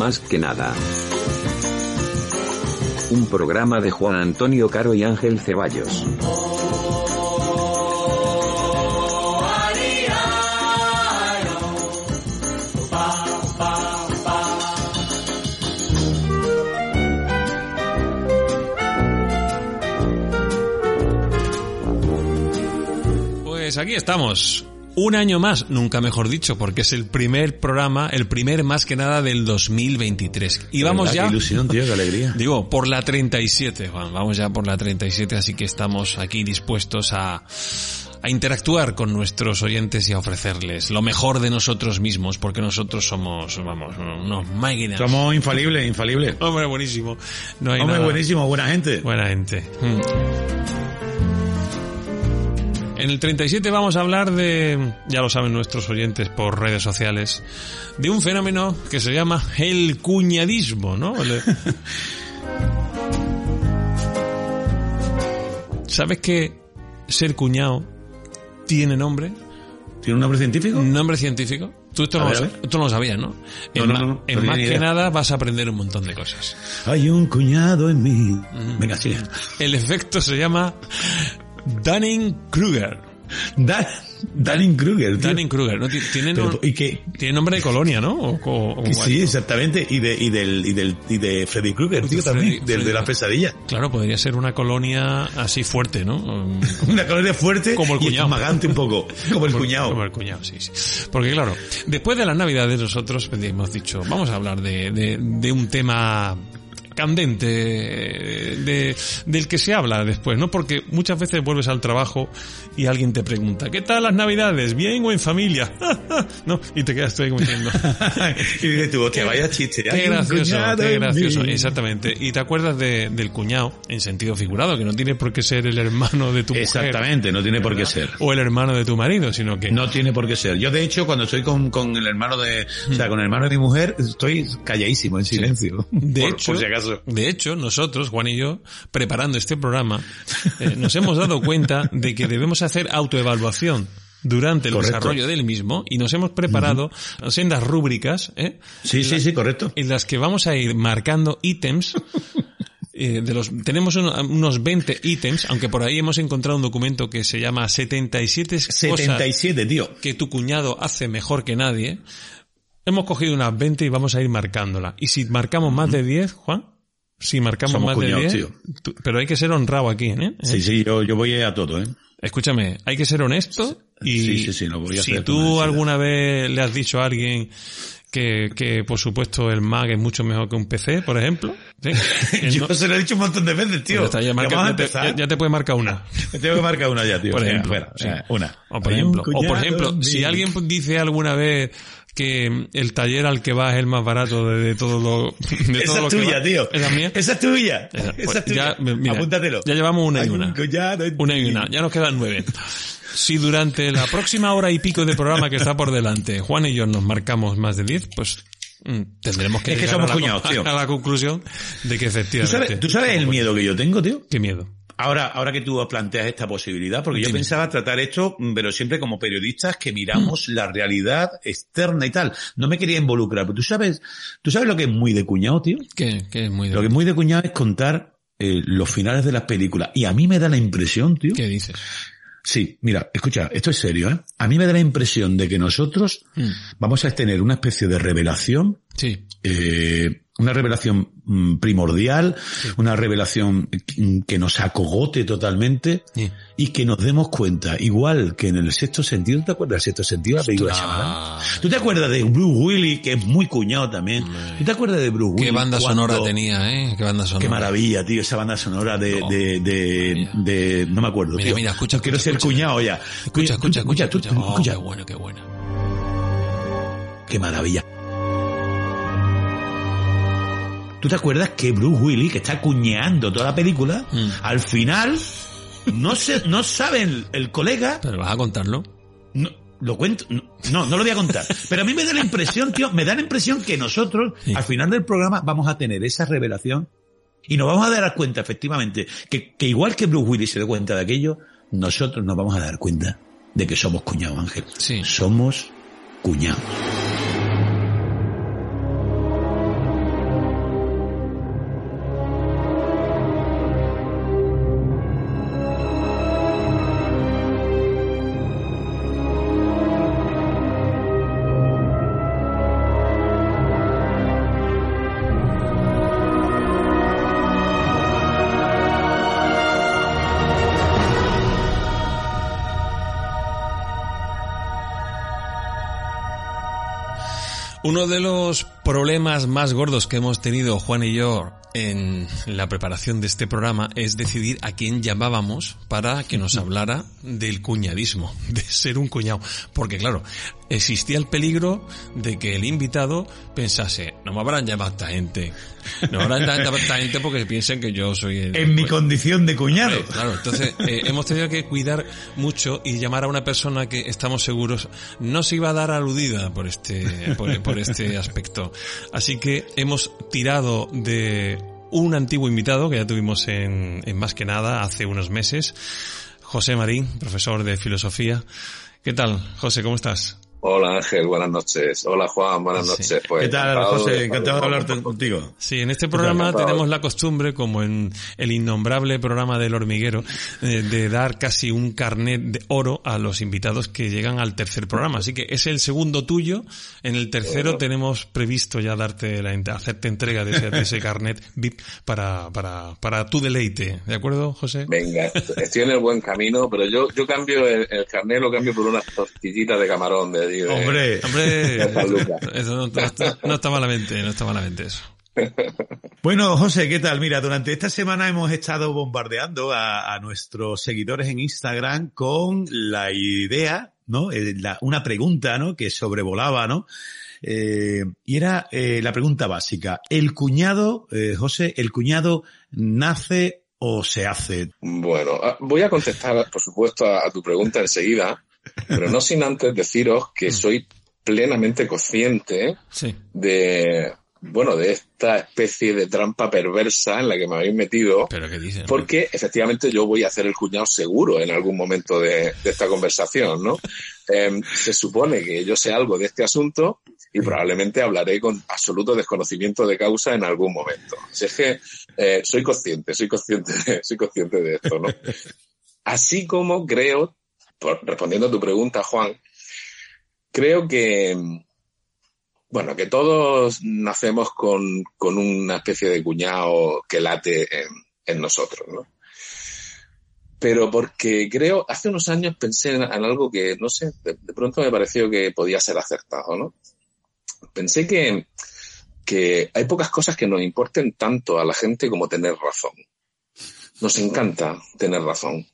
Más que nada. Un programa de Juan Antonio Caro y Ángel Ceballos. Pues aquí estamos. Un año más, nunca mejor dicho, porque es el primer programa, el primer más que nada del 2023. Y vamos ya. Qué ilusión, tío, qué alegría. Digo, por la 37, Juan. Vamos ya por la 37, así que estamos aquí dispuestos a, a interactuar con nuestros oyentes y a ofrecerles lo mejor de nosotros mismos, porque nosotros somos, vamos, unos máquinas. Somos infalibles, infalibles. Hombre, buenísimo. No hay Hombre, nada- buenísimo, buena gente. Buena gente. Mm. En el 37 vamos a hablar de, ya lo saben nuestros oyentes por redes sociales, de un fenómeno que se llama el cuñadismo, ¿no? ¿Sabes que ser cuñado tiene nombre? ¿Tiene un nombre científico? ¿Nombre científico? Tú esto, no, ver, ver. esto no lo sabías, ¿no? En, no, ma- no, no, en no tenía más que idea. nada vas a aprender un montón de cosas. Hay un cuñado en mí. Venga, sigue. El efecto se llama Dunning-Kruger. Dan, Danning Kruger. tío. Dunning-Kruger, ¿no? Ti- Tiene, Pero, no- ¿Y qué? tiene nombre de colonia, ¿no? O, o- o- Sí, exactamente. Y de, y del, y del, y de Freddy Krueger, tío, también. Freddy- Del de la pesadilla. Claro, podría ser una colonia así fuerte, ¿no? Una colonia fuerte Como el cuñado. esmagante un poco. Como el cuñado. Como el cuñado, sí, sí. Porque claro, después de las navidades nosotros pues, hemos dicho, vamos a hablar de, de, de un tema candente de, del que se habla después, ¿no? Porque muchas veces vuelves al trabajo y alguien te pregunta, ¿qué tal las navidades? ¿Bien o en familia? ¿No? Y te quedas tú ahí como diciendo, y dices tú, hostia, vaya chiste. Qué gracioso, qué gracioso, exactamente. Y te acuerdas de- del cuñado, en sentido figurado, que no tiene por qué ser el hermano de tu mujer. Exactamente, no tiene por qué ser. O el hermano de tu marido, sino que... No tiene por qué ser. Yo, de hecho, cuando estoy con, con el hermano de, o sea, con el hermano de mi mujer, estoy calladísimo, en silencio. De Por- hecho, por si acaso. De hecho, nosotros, Juan y yo, preparando este programa, eh, nos hemos dado cuenta de que debemos hacer autoevaluación durante el Correcto. desarrollo del mismo y nos hemos preparado sendas rúbricas, ¿eh? Sí, sí, sí, correcto. en las que vamos a ir marcando ítems. eh, de los, tenemos uno- unos 20 ítems, aunque por ahí hemos encontrado un documento que se llama 77 cosas 77, tío. que tu cuñado hace mejor que nadie. Hemos cogido unas 20 y vamos a ir marcándola. Y si marcamos más de 10, Juan, si marcamos Somos más cuñados, de 10, tío. tú- pero hay que ser honrado aquí, ¿eh? Sí, sí, yo, yo voy a todo, ¿eh? Escúchame, hay que ser honesto y Sí, sí, sí, lo voy a si hacer tú alguna vez le has dicho a alguien que, que por supuesto el Mac es mucho mejor que un PC, por ejemplo, ¿sí? Yo no- se lo he dicho un montón de veces, tío. ya está, ya marca- te- ya- ya te puede marcar una. Me tengo que marcar una ya, tío. por Venga, ejemplo. fuera, sí. una. O por Hay ejemplo, o por ejemplo, si alguien dice alguna vez que el taller al que vas es el más barato de, de todo lo de Esa es que tuya, va- tío. ¿Esa es mía? Esa es tuya. Esa- Esa pues es tuya. ya, mira, Apúntatelo. Ya llevamos una y una. en Una y una. Ya nos quedan nueve. Si durante la próxima hora y pico de programa que está por delante, Juan y yo nos marcamos más de 10, pues mm, tendremos que Es que llegar somos a, la, cuñados, tío. a la conclusión de que ¿Tú efectivamente... sabes, ¿Tú sabes el miedo que yo tengo, tío? Qué miedo. Ahora, ahora que tú planteas esta posibilidad, porque yo pensaba tratar esto, mm, pero siempre como periodistas que miramos la realidad externa y tal. No me quería involucrar, pero tú sabes, tú sabes lo que es muy de cuñado, tío. Que, que es muy... de- Lo que es muy de cuñado es contar eh, los finales de las películas. Y a mí me da la impresión, tío. ¿Qué dices? Sí, mira, escucha, esto es serio, ¿eh? A mí me da la impresión de que nosotros Mm. vamos a tener una especie de revelación Sí. eh, una revelación mm, primordial, una revelación que nos acogote totalmente Sí. y que nos demos cuenta, igual que en el sexto sentido, ¿tú te acuerdas del sexto sentido? La película? ¿Tú te acuerdas de Bruce Willis, que es muy cuñado también? ¿Tú te acuerdas de Bruce Willis? Qué banda cuando- sonora tenía, ¿eh? Qué banda sonora. Qué maravilla, tío, esa banda sonora de, No. de, de, de- no me acuerdo, Mira, tío. mira, escucha, quiero escucha, ser escucha. cuñado ya. Escucha, escucha, escucha, escucha. Oh, qué bueno, qué buena. Qué maravilla. ¿Tú te acuerdas que Bruce Willis, que está cuñeando toda la película, Mm. al final no se, no sabe el, el colega, Pero vas a contarlo. no, lo cuento, no, no, lo voy a contar. Pero a mí me da la impresión, tío, me da la impresión que nosotros, Sí. al final del programa, vamos a tener esa revelación y nos vamos a dar cuenta, efectivamente, que, que igual que Bruce Willis se dio cuenta de aquello, nosotros nos vamos a dar cuenta de que somos cuñados, Ángel. Sí. Somos cuñados. Uno de los problemas más gordos que hemos tenido Juan y yo en la preparación de este programa es decidir a quién llamábamos para que nos hablara del cuñadismo, de ser un cuñado. Porque claro, existía el peligro de que el invitado pensase, no me habrán llamado a esta gente, no me habrán llamado a esta gente porque piensen que yo soy el... En mi pues, condición de cuñado. Claro, entonces eh, hemos tenido que cuidar mucho y llamar a una persona que estamos seguros no se iba a dar aludida por este, por, por este aspecto. Así que hemos tirado de un antiguo invitado que ya tuvimos en, en Más que Nada hace unos meses, José Marín, profesor de filosofía. ¿Qué tal, José? ¿Cómo estás? Hola Ángel, buenas noches. Hola Juan, buenas Sí. noches. Pues, ¿Qué tal, encantado José? de- Encantado de hablarte contigo. Sí, en este programa tenemos la costumbre, como en el innombrable programa del hormiguero, eh, de dar casi un carnet de oro a los invitados que llegan al tercer programa. Así que es el segundo tuyo. En el tercero tenemos previsto ya darte la, hacerte entrega de ese, de ese carnet VIP para, para, para tu deleite. ¿De acuerdo, José? Venga, estoy en el buen camino, pero yo, yo cambio el, el carnet, lo cambio por unas tortillitas de camarón de, allí de- Hombre, Hombre, eso no, no está, no está malamente, no está malamente eso. Bueno, José, ¿qué tal? Mira, durante esta semana hemos estado bombardeando a, a nuestros seguidores en Instagram con la idea, ¿no? Eh, la- una pregunta, ¿no? Que sobrevolaba, ¿no? Eh, y era eh, la pregunta básica. ¿El cuñado, eh, José, el cuñado nace o se hace? Bueno, ah, voy a contestar, por supuesto, a, a tu pregunta enseguida, pero no sin antes deciros Mm. que soy plenamente consciente Sí. de, bueno, de esta especie de trampa perversa en la que me habéis metido. Pero ¿qué dices? Porque efectivamente yo voy a hacer el cuñado seguro en algún momento de, de esta conversación, ¿no? Em, se supone que yo sé algo de este asunto y probablemente hablaré con absoluto desconocimiento de causa en algún momento. Así es que eh, soy consciente, soy consciente, de, soy consciente de esto, ¿no? Así como creo, respondiendo a tu pregunta, Juan, creo que, bueno, que todos nacemos con, con una especie de cuñado que late en, nosotros, ¿no? Pero porque creo, hace unos años pensé en, en algo que, no sé, de, de pronto me pareció que podía ser acertado, ¿no? Pensé que, que hay pocas cosas que nos importen tanto a la gente como tener razón. Nos encanta tener razón.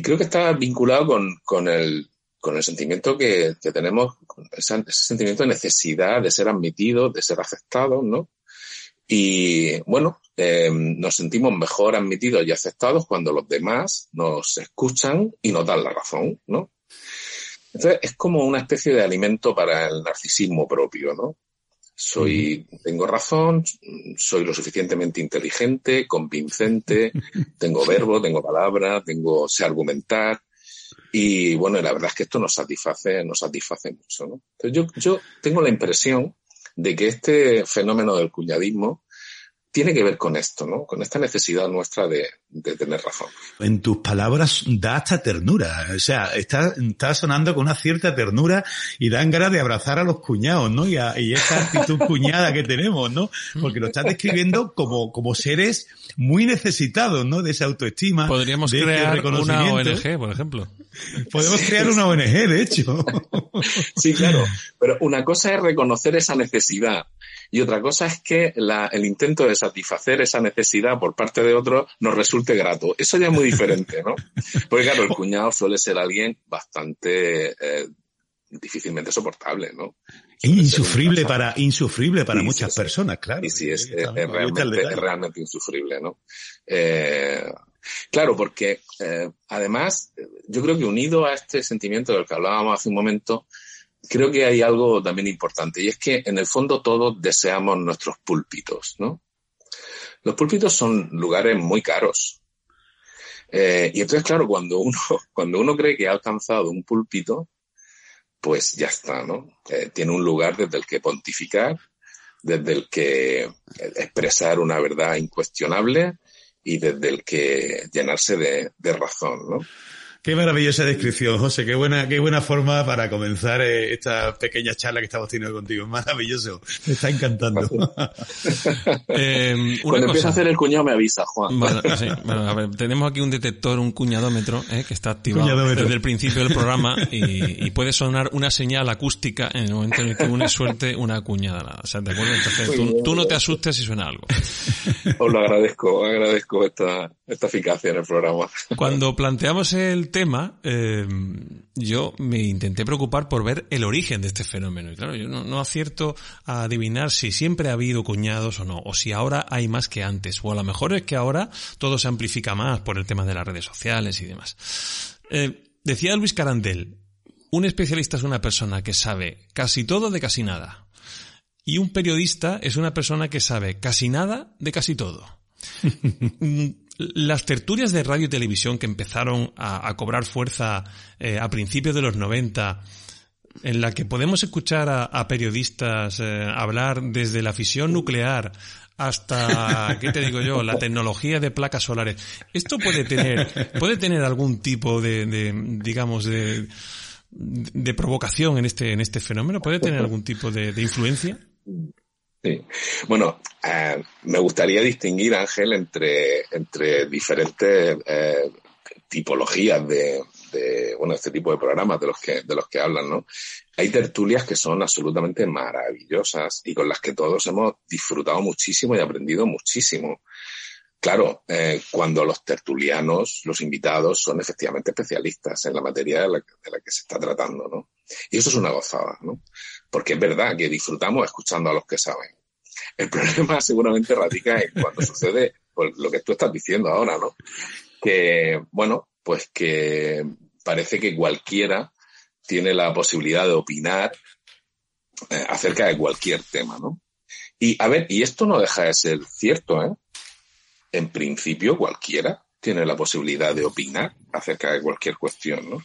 Y creo que está vinculado con, con el, con el sentimiento que, que tenemos, ese sentimiento de necesidad de ser admitidos, de ser aceptados, ¿no? Y bueno, eh, nos sentimos mejor admitidos y aceptados cuando los demás nos escuchan y nos dan la razón, ¿no? Entonces es como una especie de alimento para el narcisismo propio, ¿no? Soy, tengo razón, soy lo suficientemente inteligente, convincente, tengo verbo, tengo palabra, tengo, sé argumentar. Y bueno, la verdad es que esto nos satisface, nos satisface mucho, ¿no? Entonces yo, yo tengo la impresión de que este fenómeno del cuñadismo tiene que ver con esto, ¿no? Con esta necesidad nuestra de, de tener razón. En tus palabras da hasta ternura. O sea, está, está sonando con una cierta ternura y dan ganas de abrazar a los cuñados, ¿no? Y, a, y esa actitud cuñada que tenemos, ¿no? Porque lo estás describiendo como, como seres muy necesitados, ¿no? De esa autoestima. Podríamos de este crear una. ONG, por ejemplo. Podemos crear una ONG, de hecho. Sí, claro. Pero una cosa es reconocer esa necesidad y otra cosa es que la- el intento de satisfacer esa necesidad por parte de otro nos resulte grato. Eso ya es muy diferente, ¿no? Porque claro, el cuñado suele ser alguien bastante eh, difícilmente soportable, ¿no? Insufrible para, insufrible para muchas sí, personas, claro. Y sí, es, realmente, detalle. es realmente insufrible, ¿no? Eh, claro, porque eh, además, yo creo que unido a este sentimiento del que hablábamos hace un momento, creo que hay algo también importante, y es que en el fondo todos deseamos nuestros púlpitos, ¿no? Los púlpitos son lugares muy caros. Eh, y entonces, claro, cuando uno, cuando uno cree que ha alcanzado un púlpito, pues ya está, ¿no? Eh, tiene un lugar desde el que pontificar, desde el que eh, expresar una verdad incuestionable y desde el que llenarse de, de razón, ¿no? Qué maravillosa descripción, José. Qué buena, qué buena forma para comenzar eh, esta pequeña charla que estamos teniendo contigo. Maravilloso. Me está encantando. Eh, una Cuando empiece cosa. a hacer el cuñado me avisa, Juan. Bueno, sí, bueno, a ver, tenemos aquí un detector, un cuñadómetro, eh, que está activado Cuñadómetro. desde el principio del programa y, y puede sonar una señal acústica en el momento en el que uno suelte una cuñada. O sea, ¿de acuerdo? Entonces, tú, tú no te asustes si suena algo. Os lo agradezco, agradezco esta, esta eficacia en el programa. Cuando planteamos el tema, eh, yo me intenté preocupar por ver el origen de este fenómeno. Y claro, yo no, no acierto a adivinar si siempre ha habido cuñados o no, o si ahora hay más que antes, o a lo mejor es que ahora todo se amplifica más por el tema de las redes sociales y demás. Eh, decía Luis Carandel, un especialista es una persona que sabe casi todo de casi nada. Y un periodista es una persona que sabe casi nada de casi todo. Las tertulias de radio y televisión que empezaron a, a cobrar fuerza eh, a principios de los 90, en la que podemos escuchar a, a periodistas eh, hablar desde la fisión nuclear hasta, ¿qué te digo yo?, la tecnología de placas solares. Esto puede tener, puede tener algún tipo de, de digamos, de, de provocación en este, en este fenómeno, puede tener algún tipo de, de influencia. Sí. Bueno, eh, me gustaría distinguir, Ángel, entre, entre diferentes eh, tipologías de, de, bueno, este tipo de programas de los que, de los que hablan, ¿no? Hay tertulias que son absolutamente maravillosas y con las que todos hemos disfrutado muchísimo y aprendido muchísimo. Claro, eh, cuando los tertulianos, los invitados, son efectivamente especialistas en la materia de la, de la que se está tratando, ¿no? Y eso es una gozada, ¿no? Porque es verdad que disfrutamos escuchando a los que saben. El problema seguramente radica en cuando sucede pues, lo que tú estás diciendo ahora, ¿no? Que, bueno, pues que parece que cualquiera tiene la posibilidad de opinar eh, acerca de cualquier tema, ¿no? Y a ver, y esto no deja de ser cierto, ¿eh? En principio cualquiera tiene la posibilidad de opinar acerca de cualquier cuestión, ¿no?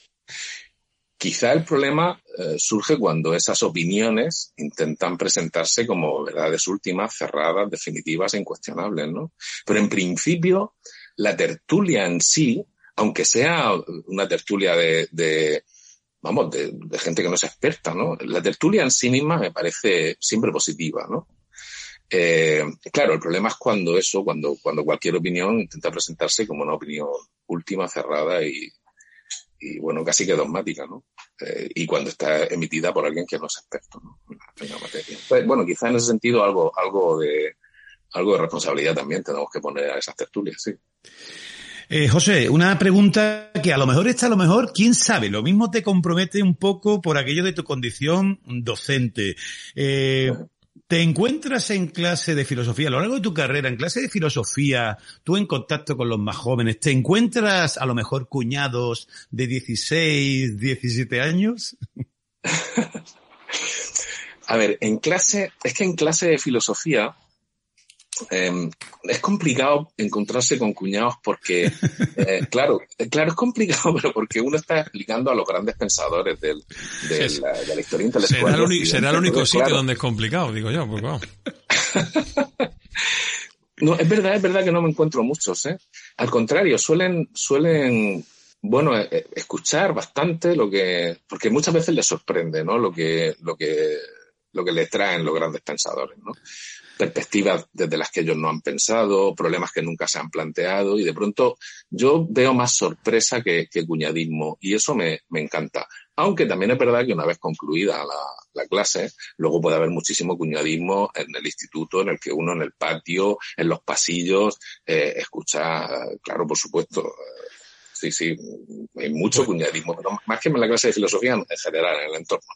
Quizá el problema eh, surge cuando esas opiniones intentan presentarse como verdades últimas, cerradas, definitivas e incuestionables, ¿no? Pero en principio, la tertulia en sí, aunque sea una tertulia de, vamos, de, de, gente que no es experta, ¿no? La tertulia en sí misma me parece siempre positiva, ¿no? Eh, claro, el problema es cuando eso, cuando, cuando cualquier opinión intenta presentarse como una opinión última, cerrada y, y bueno, casi que dogmática, ¿no? Eh, y cuando está emitida por alguien que no es experto, ¿no? En la materia. Pues, bueno, quizá en ese sentido algo, algo de, algo de responsabilidad también tenemos que poner a esas tertulias, sí. Eh, José, una pregunta que a lo mejor está, a lo mejor, quién sabe, lo mismo te compromete un poco por aquello de tu condición docente. Eh, ¿Te encuentras en clase de filosofía, a lo largo de tu carrera, en clase de filosofía, tú en contacto con los más jóvenes, ¿te encuentras a lo mejor cuñados de 16, 17 años? a ver, en clase, es que en clase de filosofía eh, es complicado encontrarse con cuñados porque, eh, claro, claro, es complicado, pero porque uno está explicando a los grandes pensadores del, de, Sí, la, de, la, historia intelectual. Será el, será el único sitio claro. donde es complicado, digo yo, pues vamos. No, es verdad, es verdad que no me encuentro muchos, ¿eh? Al contrario, suelen, suelen, bueno, eh, eh, escuchar bastante lo que, porque muchas veces les sorprende, ¿no? Lo que, lo que, lo que les traen los grandes pensadores, ¿no? Perspectivas desde las que ellos no han pensado, problemas que nunca se han planteado, y de pronto yo veo más sorpresa que, que cuñadismo, y eso me, me encanta. Aunque también es verdad que una vez concluida la, la, clase, luego puede haber muchísimo cuñadismo en el instituto, en el que uno en el patio, en los pasillos, eh, escucha, claro, por supuesto, eh, sí, sí, hay mucho cuñadismo, pero más que en la clase de filosofía en general, en el entorno.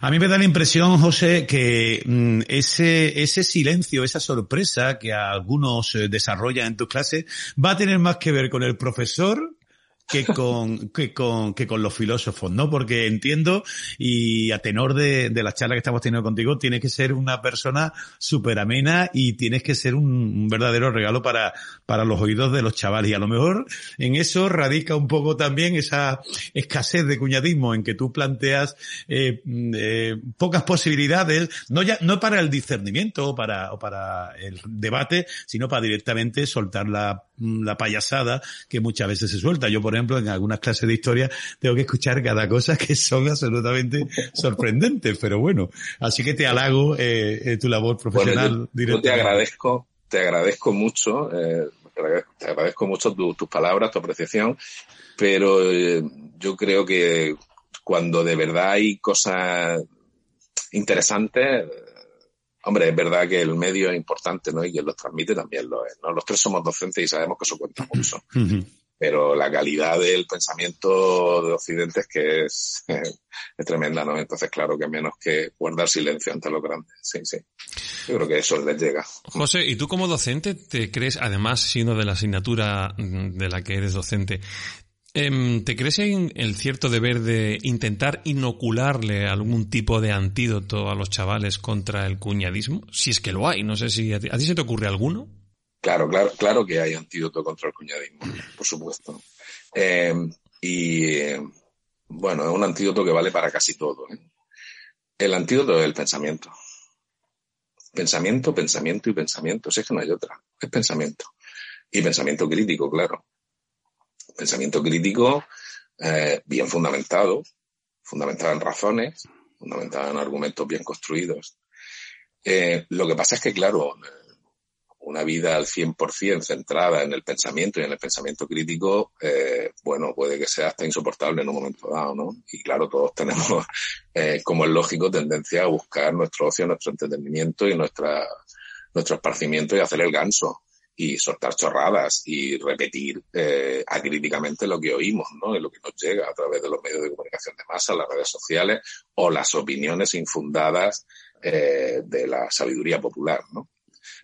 A mí me da la impresión, José, que mm, ese, ese silencio, esa sorpresa que algunos eh, desarrollan en tus clases va a tener más que ver con el profesor que con, que con, que con los filósofos, ¿no? Porque entiendo, y a tenor de, de la charla que estamos teniendo contigo, tienes que ser una persona súper amena y tienes que ser un, verdadero regalo para, para los oídos de los chavales. Y a lo mejor en eso radica un poco también esa escasez de cuñadismo en que tú planteas eh, eh, pocas posibilidades, no ya, no para el discernimiento o para, o para el debate, sino para directamente soltar la, la payasada que muchas veces se suelta. Yo, por ejemplo, en algunas clases de historia tengo que escuchar cada cosa que son absolutamente sorprendentes, pero bueno, así que te halago eh, eh tu labor profesional. Bueno, yo, yo, te agradezco, te agradezco mucho, eh, te agradezco mucho tu, tus palabras, tu apreciación, pero eh, yo creo que cuando de verdad hay cosas interesantes, hombre, es verdad que el medio es importante, ¿no? Y quien los transmite también lo es, ¿no? Los tres somos docentes y sabemos que eso cuenta mucho. Uh -huh pero la calidad del pensamiento de Occidente es que es, es, tremenda, ¿no? Entonces, claro que menos que guardar silencio ante lo grande. Sí, sí. Yo creo que eso les llega. José, ¿y tú como docente te crees, además siendo de la asignatura de la que eres docente, ¿Te crees en el cierto deber de intentar inocularle algún tipo de antídoto a los chavales contra el cuñadismo? Si es que lo hay, no sé si a ti, ¿a ti se te ocurre alguno. Claro, claro, claro que hay antídoto contra el cuñadismo, por supuesto. Eh, y eh, bueno, es un antídoto que vale para casi todo. ¿eh? El antídoto es el pensamiento. Pensamiento, pensamiento y pensamiento. Si es que no hay otra. Es pensamiento. Y pensamiento crítico, claro. Pensamiento crítico eh, bien fundamentado, fundamentado en razones, fundamentado en argumentos bien construidos. Eh, lo que pasa es que, claro, una vida al 100% centrada en el pensamiento y en el pensamiento crítico, eh, bueno, puede que sea hasta insoportable en un momento dado, ¿no? Y claro, todos tenemos, eh, como es lógico, tendencia a buscar nuestro ocio, nuestro entretenimiento y nuestra, nuestro esparcimiento y hacer el ganso y soltar chorradas y repetir eh, acríticamente lo que oímos, ¿no? Y lo que nos llega a través de los medios de comunicación de masa, las redes sociales o las opiniones infundadas eh, de la sabiduría popular, ¿no?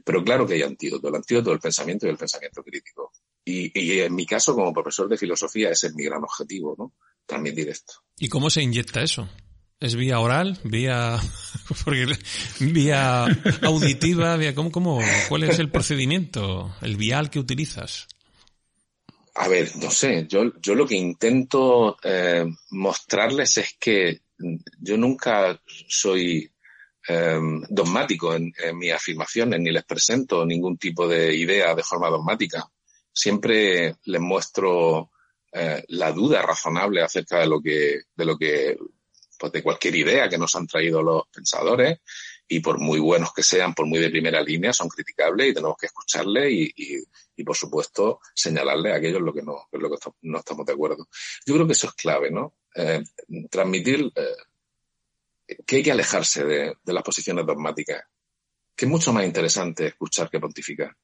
Pero claro que hay antídoto, el antídoto del pensamiento y el pensamiento crítico. Y, y, en mi caso, como profesor de filosofía, ese es mi gran objetivo, ¿no? Transmitir esto. ¿Y cómo se inyecta eso? ¿Es vía oral? ¿Vía, vía auditiva? Vía, ¿cómo, cómo, ¿Cuál es el procedimiento? ¿El vial que utilizas? A ver, no sé, yo, yo lo que intento eh, mostrarles es que yo nunca soy eh, dogmático en, en, mis afirmaciones, ni les presento ningún tipo de idea de forma dogmática. Siempre les muestro eh, la duda razonable acerca de lo que, de lo que, pues de cualquier idea que nos han traído los pensadores y por muy buenos que sean, por muy de primera línea, son criticables y tenemos que escucharles y, y, y por supuesto, señalarles a aquellos lo que no, lo que no estamos de acuerdo. Yo creo que eso es clave, ¿no? Eh, transmitir eh, que hay que alejarse de, de, las posiciones dogmáticas, que es mucho más interesante escuchar que pontificar.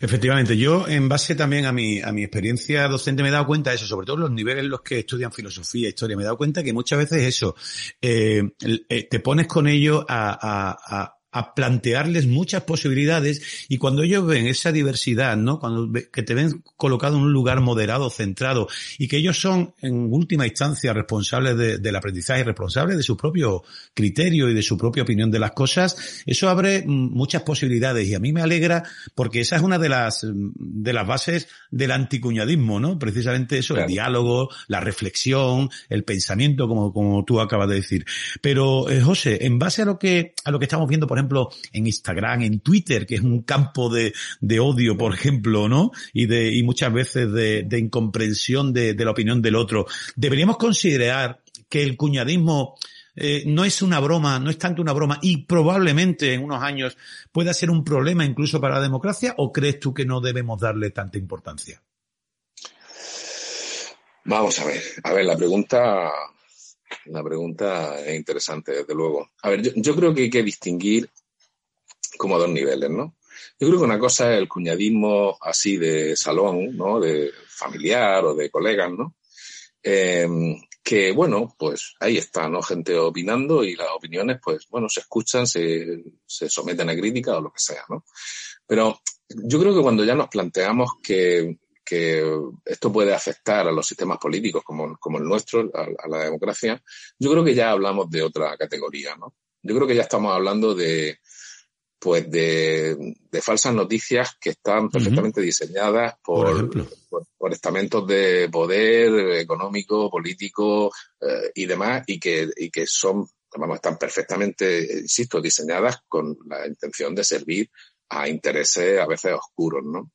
Efectivamente, yo en base también a mi, a mi experiencia docente me he dado cuenta de eso, sobre todo en los niveles en los que estudian filosofía, historia, me he dado cuenta que muchas veces eso, eh, te pones con ellos a, a, a a plantearles muchas posibilidades y cuando ellos ven esa diversidad, ¿no? Cuando que te ven colocado en un lugar moderado, centrado y que ellos son en última instancia responsables de, del aprendizaje, responsables de su propio criterio y de su propia opinión de las cosas, eso abre muchas posibilidades y a mí me alegra porque esa es una de las de las bases del anticuñadismo, ¿no? Precisamente eso, claro. el diálogo, la reflexión, el pensamiento, como como tú acabas de decir. Pero eh, José, en base a lo que a lo que estamos viendo, por ejemplo ejemplo, en Instagram, en Twitter, que es un campo de, de odio, por ejemplo, ¿no? Y de, y muchas veces de, de incomprensión de, de la opinión del otro. Deberíamos considerar que el cuñadismo eh, no es una broma, no es tanto una broma y probablemente en unos años pueda ser un problema incluso para la democracia o crees tú que no debemos darle tanta importancia? Vamos a ver, a ver, la pregunta, la pregunta es interesante, desde luego. A ver, yo, yo creo que hay que distinguir como dos niveles, ¿no? Yo creo que una cosa es el cuñadismo así de salón, ¿no? De familiar o de colegas, ¿no? Eh, que bueno, pues ahí está, ¿no? Gente opinando y las opiniones, pues bueno, se escuchan, se, se someten a crítica o lo que sea, ¿no? Pero yo creo que cuando ya nos planteamos que, que esto puede afectar a los sistemas políticos como, como el nuestro, a, la democracia, yo creo que ya hablamos de otra categoría, ¿no? Yo creo que ya estamos hablando de, pues de, de falsas noticias que están perfectamente uh -huh. diseñadas por, por, por, por, estamentos de poder económico, político eh, y demás, y que, y que son, vamos, están perfectamente, insisto, diseñadas con la intención de servir a intereses a veces oscuros, ¿no?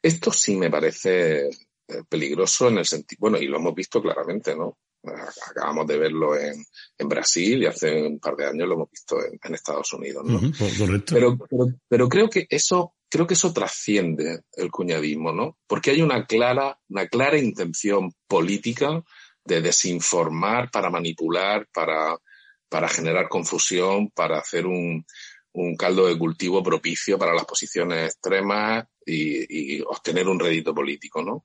Esto sí me parece eh, peligroso en el sentido, bueno, y lo hemos visto claramente, ¿no? Acabamos de verlo en, en, Brasil y hace un par de años lo hemos visto en, en Estados Unidos, ¿no? Uh -huh, pero, pero, pero, creo que eso, creo que eso trasciende el cuñadismo, ¿no? Porque hay una clara, una clara intención política de desinformar para manipular, para, para generar confusión, para hacer un, un caldo de cultivo propicio para las posiciones extremas y, y obtener un rédito político, ¿no?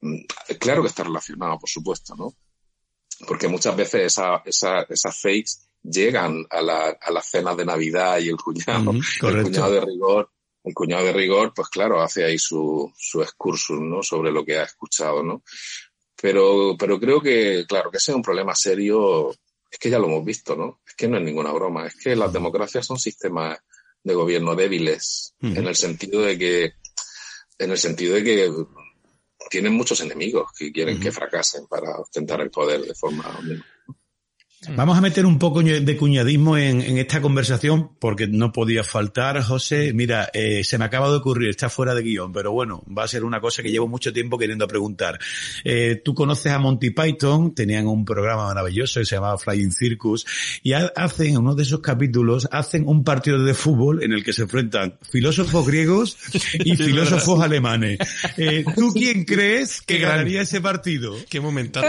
Mm, claro que está relacionado, por supuesto, ¿no? Porque muchas veces esa, esa, esas fakes llegan a, la, a las cenas de Navidad y el cuñado, uh -huh, el cuñado de rigor, el cuñado de rigor, pues claro, hace ahí su, su excursus, ¿no? Sobre lo que ha escuchado, ¿no? Pero, pero creo que, claro, que ese es un problema serio es que ya lo hemos visto, ¿no? Es que no es ninguna broma, es que las democracias son sistemas de gobierno débiles, uh -huh. en el sentido de que, en el sentido de que tienen muchos enemigos que quieren uh -huh. que fracasen para ostentar el poder de forma Vamos a meter un poco de cuñadismo en, en, esta conversación porque no podía faltar, José. Mira, eh, se me acaba de ocurrir, está fuera de guion, pero bueno, va a ser una cosa que llevo mucho tiempo queriendo preguntar. Eh, Tú conoces a Monty Python, tenían un programa maravilloso que se llamaba Flying Circus y hacen, en uno de esos capítulos, hacen un partido de fútbol en el que se enfrentan filósofos griegos y filósofos alemanes. Eh, ¿Tú quién crees que ganaría ese partido? Qué momentado.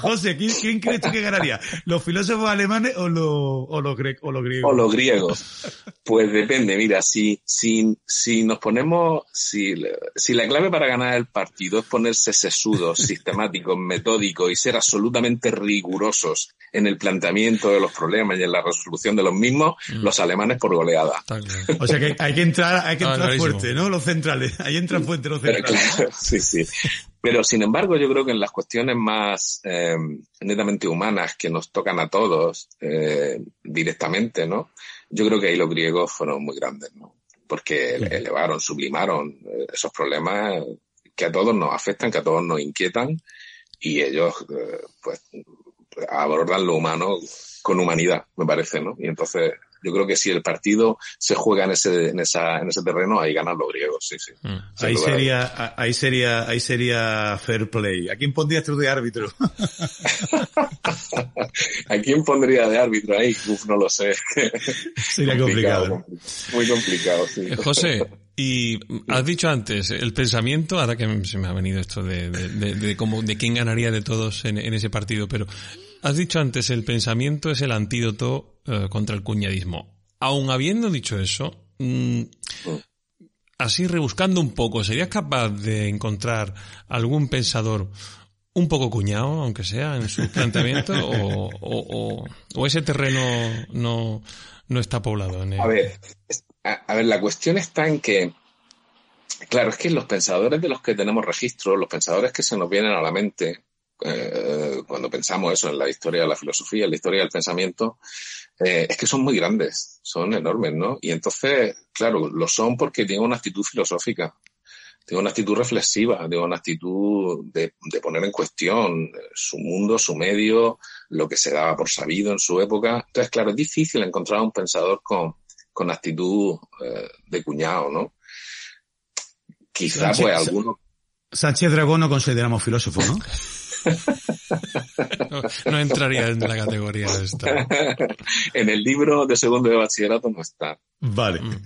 José, ¿quién, ¿quién crees tú que ganaría? ¿Los filósofos alemanes o, lo, o, los, o los griegos? O los griegos. Pues depende, mira, si, si, si nos ponemos, si, si la clave para ganar el partido es ponerse sesudos, sistemáticos, metódicos y ser absolutamente rigurosos en el planteamiento de los problemas y en la resolución de los mismos, mm. los alemanes por goleada. O sea que hay que entrar, hay que entrar fuerte, ¿no? Los centrales. Ahí entran fuerte los centrales. Claro, sí, sí. Pero sin embargo, yo creo que en las cuestiones más eh, netamente humanas que nos tocan a todos eh, directamente, ¿no? Yo creo que ahí los griegos fueron muy grandes, ¿no? Porque elevaron, sublimaron eh, esos problemas que a todos nos afectan, que a todos nos inquietan y ellos, eh, pues, abordan lo humano con humanidad, me parece, ¿no? Y entonces yo creo que si el partido se juega en ese, en esa, en ese terreno, ahí ganan los griegos, sí, sí. Mm. Ahí sería, ahí sería, ahí sería fair play. ¿A quién pondrías tú de árbitro? ¿A quién pondría de árbitro ahí? Uf, no lo sé. Sería complicado. complicado. Muy complicado, sí. Eh, José, y has dicho antes, el pensamiento, ahora que se me ha venido esto de, de, de, de cómo, de quién ganaría de todos en, en, ese partido, pero has dicho antes, el pensamiento es el antídoto uh, contra el cuñadismo. Aun habiendo dicho eso, mmm, así rebuscando un poco, ¿serías capaz de encontrar algún pensador un poco cuñado, aunque sea, en su planteamiento, o, o, o, o, ese terreno no, no está poblado? En el... A ver, a ver, la cuestión está en que, claro, es que los pensadores de los que tenemos registro, los pensadores que se nos vienen a la mente eh, cuando pensamos eso en la historia de la filosofía, en la historia del pensamiento, eh, es que son muy grandes, son enormes, ¿no? Y entonces, claro, lo son porque tienen una actitud filosófica. tenga una actitud reflexiva, tenga una actitud de, de, poner en cuestión su mundo, su medio, lo que se daba por sabido en su época. Entonces, claro, es difícil encontrar un pensador con, con actitud eh, de cuñado, ¿no? Quizá, pues, alguno... Sánchez Dragón no consideramos filósofo, ¿no? no, entraría en la categoría de esta. en el libro de segundo de bachillerato no está. Vale. Mm.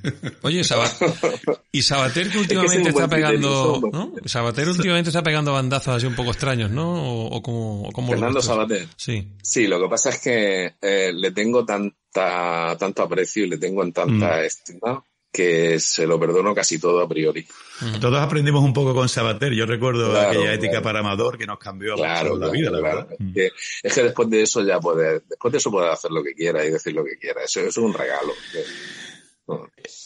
Oye, y Sabater que últimamente está pegando, ¿no? Sabater últimamente está pegando bandazos así un poco extraños, ¿no? O, como, Fernando Sabater. Sí. Sí, lo que pasa es que eh, le tengo tanta, tanto aprecio y le tengo en tanta mm. estima que se lo perdono casi todo a priori. Todos aprendimos un poco con Sabater. Yo recuerdo aquella ética para Amador que nos cambió claro, la vida, la verdad. Es que, es que, después de eso ya puede, después de eso puede hacer lo que quiera y decir lo que quiera. Eso, eso es un regalo.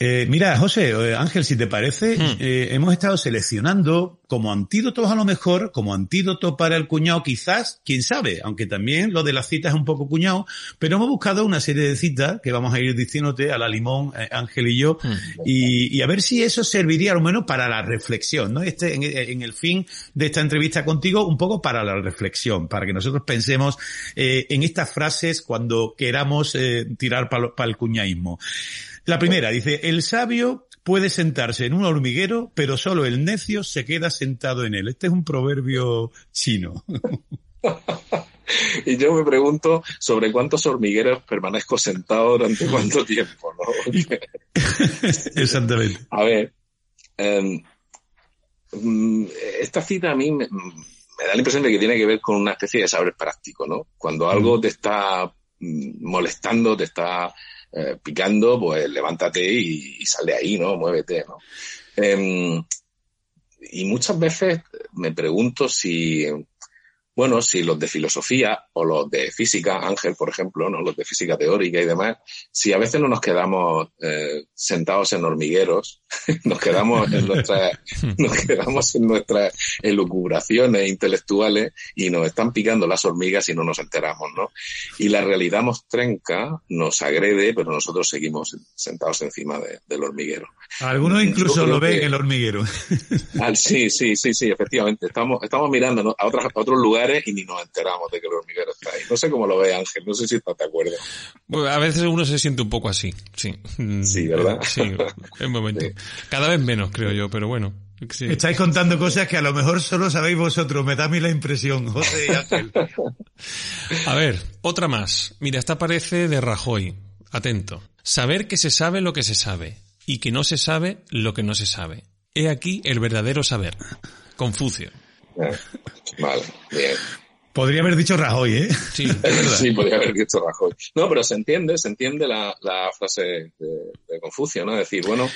Eh, mira, José, eh, Ángel, si te parece, hmm. eh, hemos estado seleccionando como antídotos a lo mejor, como antídoto para el cuñado quizás, quién sabe, aunque también lo de las citas es un poco cuñado, pero hemos buscado una serie de citas que vamos a ir diciéndote a la limón, Ángel y yo, hmm. y, a ver si eso serviría al menos para la reflexión, ¿no? Este, en, el fin de esta entrevista contigo, un poco para la reflexión, para que nosotros pensemos en estas frases cuando queramos tirar para el cuñaísmo. La primera dice, el sabio puede sentarse en un hormiguero, pero solo el necio se queda sentado en él. Este es un proverbio chino. y yo me pregunto sobre cuántos hormigueros permanezco sentado durante cuánto tiempo, ¿no? Exactamente. A ver, em, mm, esta cita a mí me, da la impresión de que tiene que ver con una especie de saber práctico, ¿no? Cuando algo mm. te está mm, molestando, te está eh, picando, pues levántate y, y, sal de ahí, ¿no? Muévete, ¿no? Eh, y muchas veces me pregunto si bueno, si los de filosofía o los de física, Ángel, por ejemplo, ¿no? los de física teórica y demás, si a veces no nos quedamos eh, sentados en hormigueros, nos quedamos en nuestras, nos quedamos en nuestras elucubraciones intelectuales y nos están picando las hormigas y no nos enteramos, ¿no? Y la realidad nos trenca, nos agrede, pero nosotros seguimos sentados encima del hormiguero. Algunos incluso lo ven en el hormiguero. Ah, sí, sí, sí, sí, efectivamente. Estamos, estamos mirando a, otras, a otros lugares y ni nos enteramos de que el hormiguero está ahí. No sé cómo lo ve Ángel, no sé si estás de acuerdo. a veces uno se siente un poco así, sí. Sí, ¿verdad? Sí, en momento. Cada vez menos, creo yo, pero bueno. Estáis contando cosas que a lo mejor solo sabéis vosotros, me da a mí la impresión, José y Ángel. a ver, otra más. Mira, esta parece de Rajoy. Atento. Saber que se sabe lo que se sabe y que no se sabe lo que no se sabe. He aquí el verdadero saber. Confucio. Vale, bien. Podría haber dicho Rajoy, ¿eh? Sí, sí, podría haber dicho Rajoy. No, pero se entiende, se entiende la, la frase de, Confucio, ¿no? Es decir, bueno,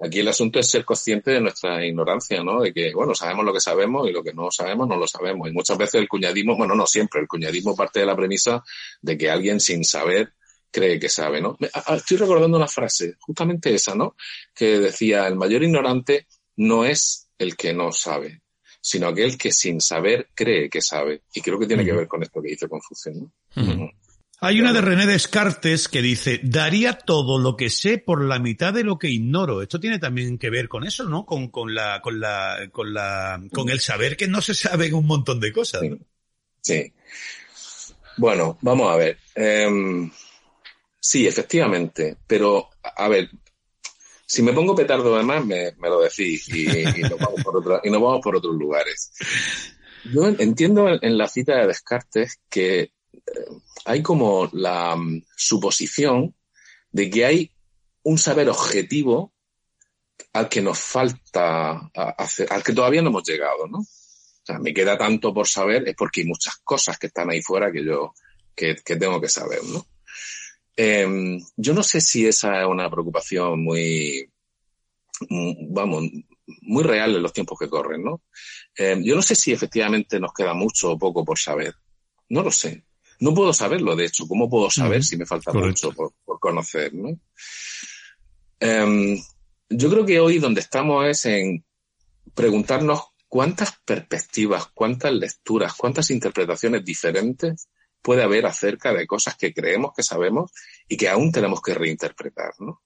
aquí el asunto es ser consciente de nuestra ignorancia, ¿no? De que, bueno, sabemos lo que sabemos y lo que no sabemos no lo sabemos. Y muchas veces el cuñadismo, bueno, no siempre, el cuñadismo parte de la premisa de que alguien sin saber cree que sabe, ¿no? Estoy recordando una frase, justamente esa, ¿no? Que decía, el mayor ignorante no es el que no sabe, sino aquel que sin saber cree que sabe. Y creo que tiene que ver con esto que dice Confucio. ¿no? Hay una de René Descartes que dice, daría todo lo que sé por la mitad de lo que ignoro. Esto tiene también que ver con eso, ¿no? Con, con la, con la, con la, con el saber que no se sabe un montón de cosas. Sí. Bueno, vamos a ver. Em, sí, efectivamente. Pero, a ver, si me pongo petardo además, me, me lo decís y, nos vamos por y nos vamos por otros lugares. Yo entiendo en, la cita de Descartes que eh, hay como la mm, suposición de que hay un saber objetivo al que nos falta hacer, al que todavía no hemos llegado, ¿no? O sea, me queda tanto por saber, es porque hay muchas cosas que están ahí fuera que yo, que tengo que saber, ¿no? Eh, yo no sé si esa es una preocupación muy, vamos, muy real en los tiempos que corren, ¿no? Eh, yo no sé si efectivamente nos queda mucho o poco por saber. No lo sé. No puedo saberlo, de hecho. ¿Cómo puedo saber si me falta mucho por, por, conocer, ¿no? Eh, yo creo que hoy donde estamos es en preguntarnos cuántas perspectivas, cuántas lecturas, cuántas interpretaciones diferentes puede haber acerca de cosas que creemos que sabemos y que aún tenemos que reinterpretar, ¿no?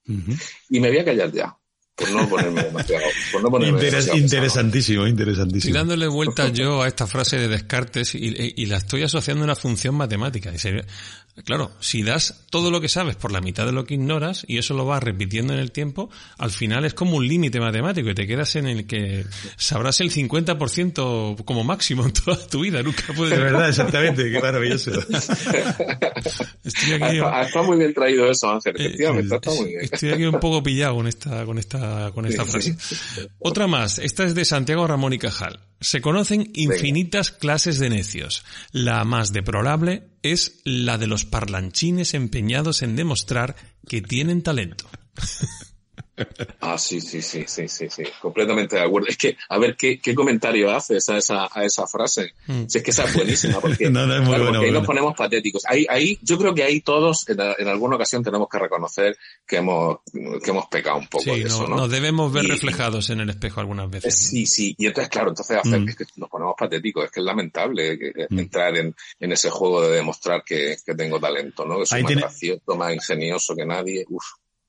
Y me voy a callar ya, por no ponerme demasiado. Por no ponerme Interes- demasiado interesantísimo, interesantísimo. dándole vueltas yo a esta frase de Descartes y, y la estoy asociando a una función matemática. Claro, si das todo lo que sabes por la mitad de lo que ignoras y eso lo vas repitiendo en el tiempo, al final es como un límite matemático y te quedas en el que sabrás el 50% como máximo en toda tu vida. Nunca De puedes... verdad, exactamente, qué maravilloso. Estoy aquí, ha estado muy bien traído eso, Ángel. Eh, Efectivamente, muy bien. Estoy aquí un poco pillado con esta, con esta, con esta Sí, sí. frase. Otra más, esta es de Santiago Ramón y Cajal. Se conocen infinitas clases de necios. La más deplorable es la de los parlanchines empeñados en demostrar que tienen talento. Ah, sí, sí, sí, sí, sí, sí, completamente de acuerdo. Es que, a ver, ¿qué, qué comentario haces a esa, a esa frase? Si es que esa es buenísima, porque, No, no, es muy claro, buena, porque ahí nos ponemos patéticos. Ahí, ahí, yo creo que ahí todos, en, en alguna ocasión, tenemos que reconocer que hemos, que hemos pecado un poco Sí, de eso, no- ¿no? nos debemos ver Y- reflejados en el espejo algunas Eh, veces. Sí, sí, y entonces, claro, entonces hacer- Mm. es que nos ponemos patéticos, es que es lamentable que- que Mm. entrar en, en ese juego de demostrar que, que tengo talento, ¿no? Que soy Ahí más tiene- gracioso, más ingenioso que nadie, uf,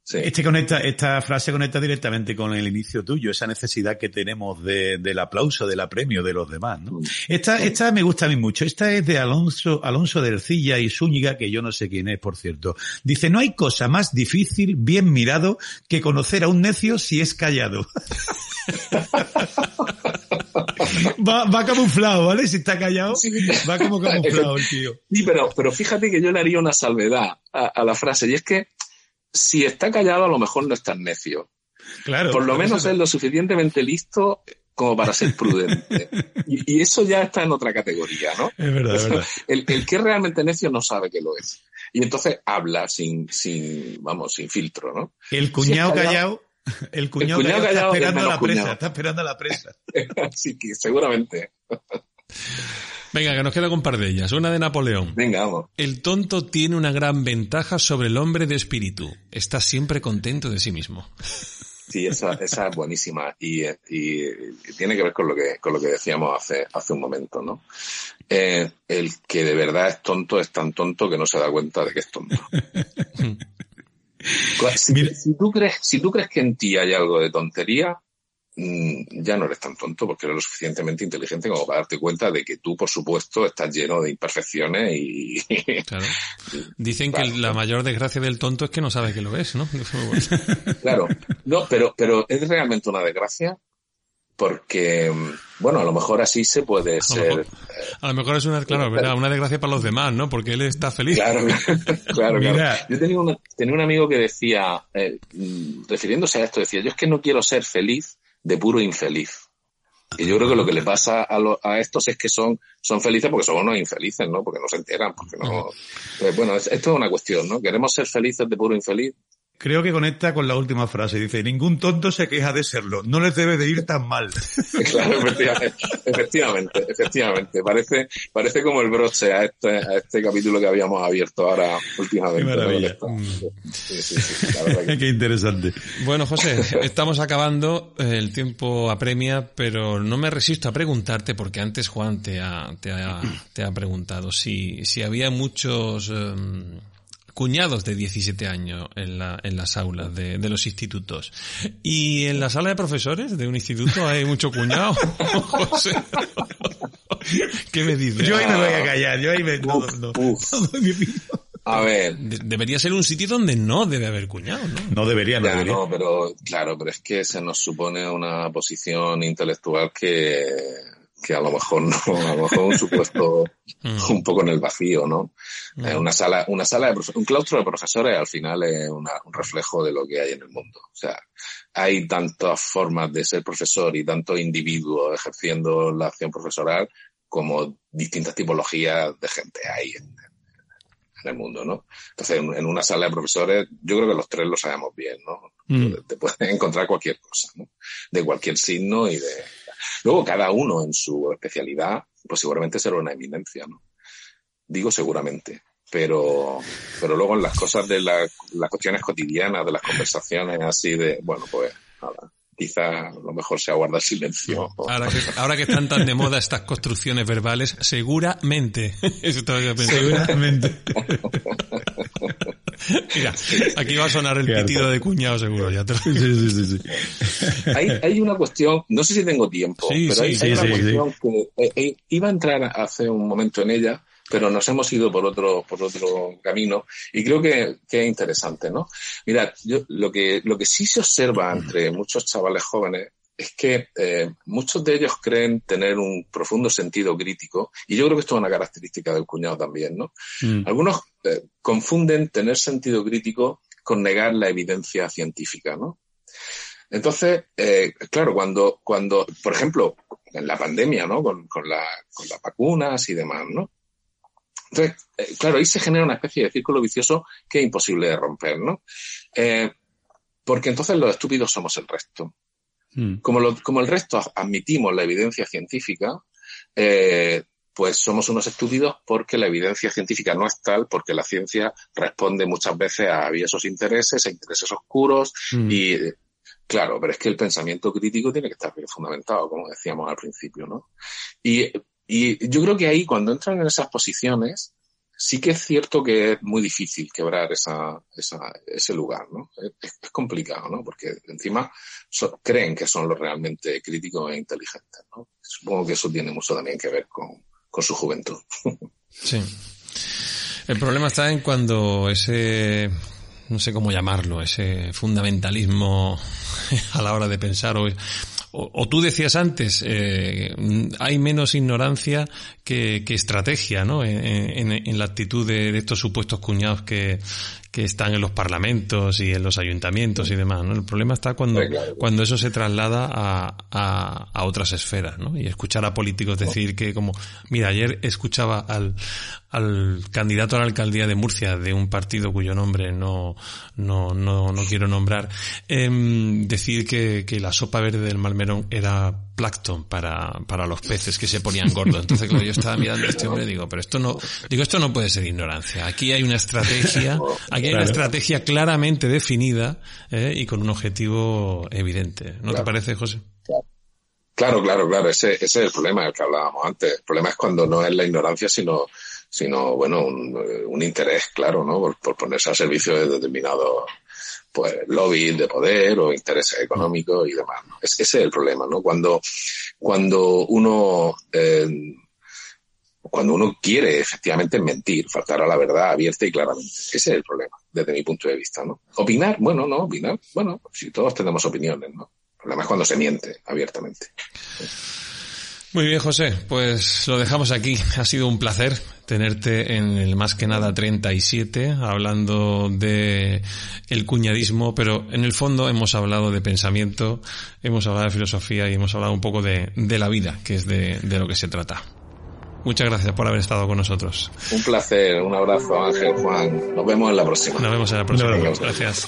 sí. Este conecta, esta frase conecta directamente con el inicio tuyo, esa necesidad que tenemos de, del aplauso, del apremio de los demás, ¿no? Esta, esta me gusta a mí mucho. Esta es de Alonso, Alonso de Ercilla y Zúñiga, que yo no sé quién es, por cierto. Dice, no hay cosa más difícil, bien mirado, que conocer a un necio si es callado. va, va camuflado, ¿vale? Si está callado, Sí. va como camuflado el tío. Sí, pero, pero fíjate que yo le haría una salvedad a, a la frase, y es que si está callado, a lo mejor no es tan necio. Claro. Por lo menos es lo suficientemente listo como para ser prudente. Y, y eso ya está en otra categoría, ¿no? Es verdad, es verdad. El, el que es realmente necio no sabe que lo es. Y entonces habla sin, sin, vamos, sin filtro, ¿no? El cuñado Sí, callado, el cuñado, cuñado callado, callado está es esperando a la presa, está esperando a la presa. Que seguramente. Venga, que nos queda con un par de ellas. Una de Napoleón. Venga, vamos. El tonto tiene una gran ventaja sobre el hombre de espíritu. Está siempre contento de sí mismo. Sí, esa, esa es buenísima y, y- y tiene que ver con lo que, con lo que decíamos hace, hace un momento, ¿no? Eh, el que de verdad es tonto es tan tonto que no se da cuenta de que es tonto. Si, Mira. si tú crees, si tú crees que en ti hay algo de tontería, ya no eres tan tonto porque eres lo suficientemente inteligente como para darte cuenta de que tú, por supuesto, estás lleno de imperfecciones y, Claro. Dicen que la mayor desgracia del tonto es que no sabe que lo es, ¿no? Claro, no, pero, pero es realmente una desgracia porque, mm, bueno, a lo mejor así se puede ser. mejor. A lo mejor es una, claro, ¿verdad? una desgracia para los demás, ¿no? Porque él está feliz. Claro, claro, claro. Yo tenía, una- tenía un amigo que decía, eh, mm, refiriéndose a esto, decía, yo es que no quiero ser feliz de puro infeliz. Y yo creo que lo que le pasa a, lo- a estos es que son, son felices porque son unos infelices, ¿no? Porque no se enteran, porque no... Eh, bueno, es- esto es una cuestión, ¿no? ¿Queremos ser felices de puro infeliz? Creo que conecta con la última frase. Dice, ningún tonto se queja de serlo. No les debe de ir tan mal. Claro, efectivamente, efectivamente, efectivamente. Parece, parece como el broche a este, a este capítulo que habíamos abierto ahora últimamente. Qué maravilla. ¿no? Sí, sí, sí, la verdad que- Qué interesante. Bueno, José, estamos acabando, eh, el tiempo apremia, pero no me resisto a preguntarte, porque antes Juan te ha, te ha, te ha preguntado si, si había muchos em, cuñados de 17 años en, la, en las aulas de, de los institutos. ¿Y en la sala de profesores de un instituto hay mucho cuñado? José. ¿Qué me dices? Yo ahí me voy a callar. Yo ahí me... No, no. Uf. A ver, De- debería ser un sitio donde no debe haber cuñado, ¿no? No debería, no Ya, debería. no, pero claro, pero es que se nos supone una posición intelectual que, que a lo mejor no, a lo mejor un supuesto Mm. un poco en el vacío, ¿no? Eh, una sala, una sala de un claustro de profesores al final es una- un reflejo de lo que hay en el mundo. O sea, hay tantas formas de ser profesor y tantos individuos ejerciendo la acción profesoral como distintas tipologías de gente hay en, en el mundo, ¿no? Entonces, en, en una sala de profesores, yo creo que los tres lo sabemos bien, ¿no? Mm. Te puedes encontrar cualquier cosa, ¿no? De cualquier signo y de... Luego, cada uno en su especialidad, pues seguramente será una eminencia, ¿no? Digo seguramente. Pero, pero luego en las cosas de la- las cuestiones cotidianas, de las conversaciones así de, bueno, pues nada, quizá lo mejor sea guardar silencio. Ahora que, ahora que están tan de moda estas construcciones verbales, seguramente. Eso estaba yo pensando. Seguramente. Mira, aquí va a sonar el pitido de cuñado seguro, ya te lo Sí, sí, sí, sí. Hay, hay una cuestión, no sé si tengo tiempo, Sí, pero hay, sí, hay sí, una sí, cuestión que eh, eh, iba a entrar hace un momento en ella, pero nos hemos ido por otro, por otro camino y creo que, que es interesante, ¿no? Mirad, yo, lo que, lo que sí se observa entre muchos chavales jóvenes es que eh, muchos de ellos creen tener un profundo sentido crítico y yo creo que esto es una característica del cuñado también, ¿no? Mm. Algunos eh, confunden tener sentido crítico con negar la evidencia científica, ¿no? Entonces, eh, claro, cuando, cuando, por ejemplo, en la pandemia, ¿no? Con, con, la, con las vacunas y demás, ¿no? Entonces, eh, claro, ahí se genera una especie de círculo vicioso que es imposible de romper, ¿no? Eh, porque entonces los estúpidos somos el resto. Mm. Como, lo- como el resto admitimos la evidencia científica, eh, pues somos unos estúpidos porque la evidencia científica no es tal, porque la ciencia responde muchas veces a esos intereses, a intereses oscuros, Mm. y claro, pero es que el pensamiento crítico tiene que estar bien fundamentado, como decíamos al principio, ¿no? Y, y yo creo que ahí, cuando entran en esas posiciones, sí que es cierto que es muy difícil quebrar esa, esa, ese lugar, ¿no? Es, complicado, ¿no? Porque encima creen que son los realmente críticos e inteligentes, ¿no? Supongo que eso tiene mucho también que ver con, con su juventud. Sí. El problema está en cuando ese, no sé cómo llamarlo, ese fundamentalismo a la hora de pensar o, o, tú decías antes, eh, hay menos ignorancia que, estrategia, ¿no? En, en- la actitud de estos supuestos cuñados que, que están en los parlamentos y en los ayuntamientos y demás, ¿no? El problema está cuando, Sí, claro. cuando eso se traslada a, a, a otras esferas, ¿no? Y escuchar a políticos decir que como, mira, ayer escuchaba al, al candidato a la alcaldía de Murcia de un partido cuyo nombre no, no, no, no quiero nombrar, em, decir que, que la sopa verde del Malmerón era plancton para, para los peces que se ponían gordos. Entonces, claro, yo estaba mirando a este hombre y digo, pero esto no, digo, esto no puede ser ignorancia. Aquí hay una estrategia, aquí hay una estrategia claramente definida, eh, y con un objetivo evidente. ¿No te Claro. parece, José? Claro, claro, claro, ese, ese es el problema del que hablábamos antes. El problema es cuando no es la ignorancia, sino, sino bueno, un, un interés, claro, ¿no? Por, por ponerse al servicio de determinados pues lobbies de poder o intereses económicos y demás. ¿no? Es, ese es el problema, ¿no? Cuando, cuando uno eh, cuando uno quiere efectivamente mentir, faltar a la verdad abierta y claramente. Ese es el problema, desde mi punto de vista, ¿no? Opinar, bueno, no, opinar, bueno, si todos tenemos opiniones, ¿no? El problema es cuando se miente abiertamente. Muy bien, José, pues lo dejamos aquí. Ha sido un placer tenerte en el Más que nada 37, hablando de el cuñadismo, pero en el fondo hemos hablado de pensamiento, hemos hablado de filosofía y hemos hablado un poco de, de la vida, que es de, de lo que se trata. Muchas gracias por haber estado con nosotros. Un placer, un abrazo Ángel, Juan. Nos vemos en la próxima. Nos vemos en la próxima. Gracias.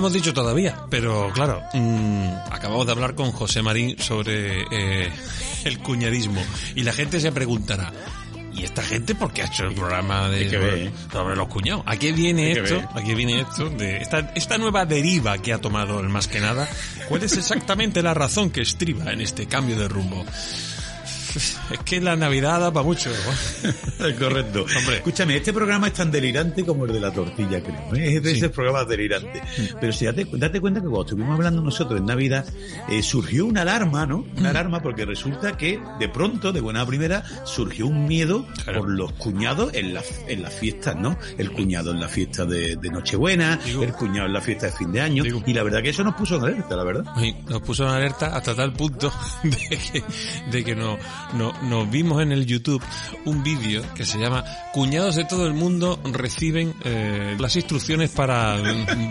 hemos dicho todavía, pero claro, mm, acabamos de hablar con José Marín sobre eh, el cuñadismo y la gente se preguntará. ¿Y esta gente por qué ha hecho el programa de, que ¿eh? sobre los cuñados? ¿A qué viene esto? ¿A qué viene esto? De esta, esta nueva deriva que ha tomado el más que nada. ¿Cuál es exactamente la razón que estriba en este cambio de rumbo? Es que la Navidad da para mucho. Correcto. Hombre. Escúchame, este programa es tan delirante como el de la tortilla, creo. ¿eh? Es de Sí. esos programas delirantes. Pero si date, date cuenta que cuando estuvimos hablando nosotros en Navidad, eh, surgió una alarma, ¿no? Una Mm. alarma porque resulta que de pronto, de buena primera, surgió un miedo Claro. por los cuñados en las en las fiestas, ¿no? El cuñado en la fiesta de, de Nochebuena, Digo. el cuñado en la fiesta de fin de año. Digo. Y la verdad que eso nos puso en alerta, la verdad. Y nos puso en alerta hasta tal punto de que, de que no, no, nos vimos en el YouTube un vídeo que se llama Cuñados de todo el mundo reciben eh, las instrucciones para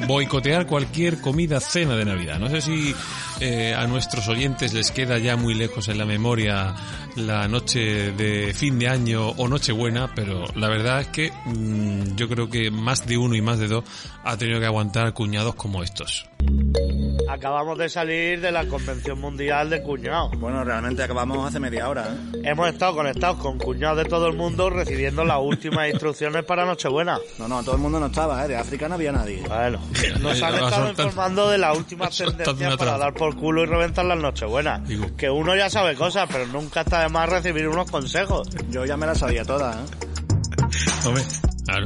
boicotear cualquier comida cena de Navidad. No sé si eh, a nuestros oyentes les queda ya muy lejos en la memoria la noche de fin de año o Nochebuena, pero la verdad es que mm, yo creo que más de uno y más de dos ha tenido que aguantar cuñados como estos. Acabamos de salir de la Convención Mundial de Cuñados. Bueno, realmente acabamos hace media hora. ¿eh? Hemos estado conectados con cuñados de todo el mundo recibiendo las últimas instrucciones para Nochebuena. No, no, todo el mundo no estaba, ¿eh? De África no había nadie. Bueno, nos han estado informando de las últimas tendencias para dar por culo y reventar las Nochebuenas. Que uno ya sabe cosas, pero nunca está de más recibir unos consejos. Yo ya me las sabía todas, ¿eh? Hombre, claro.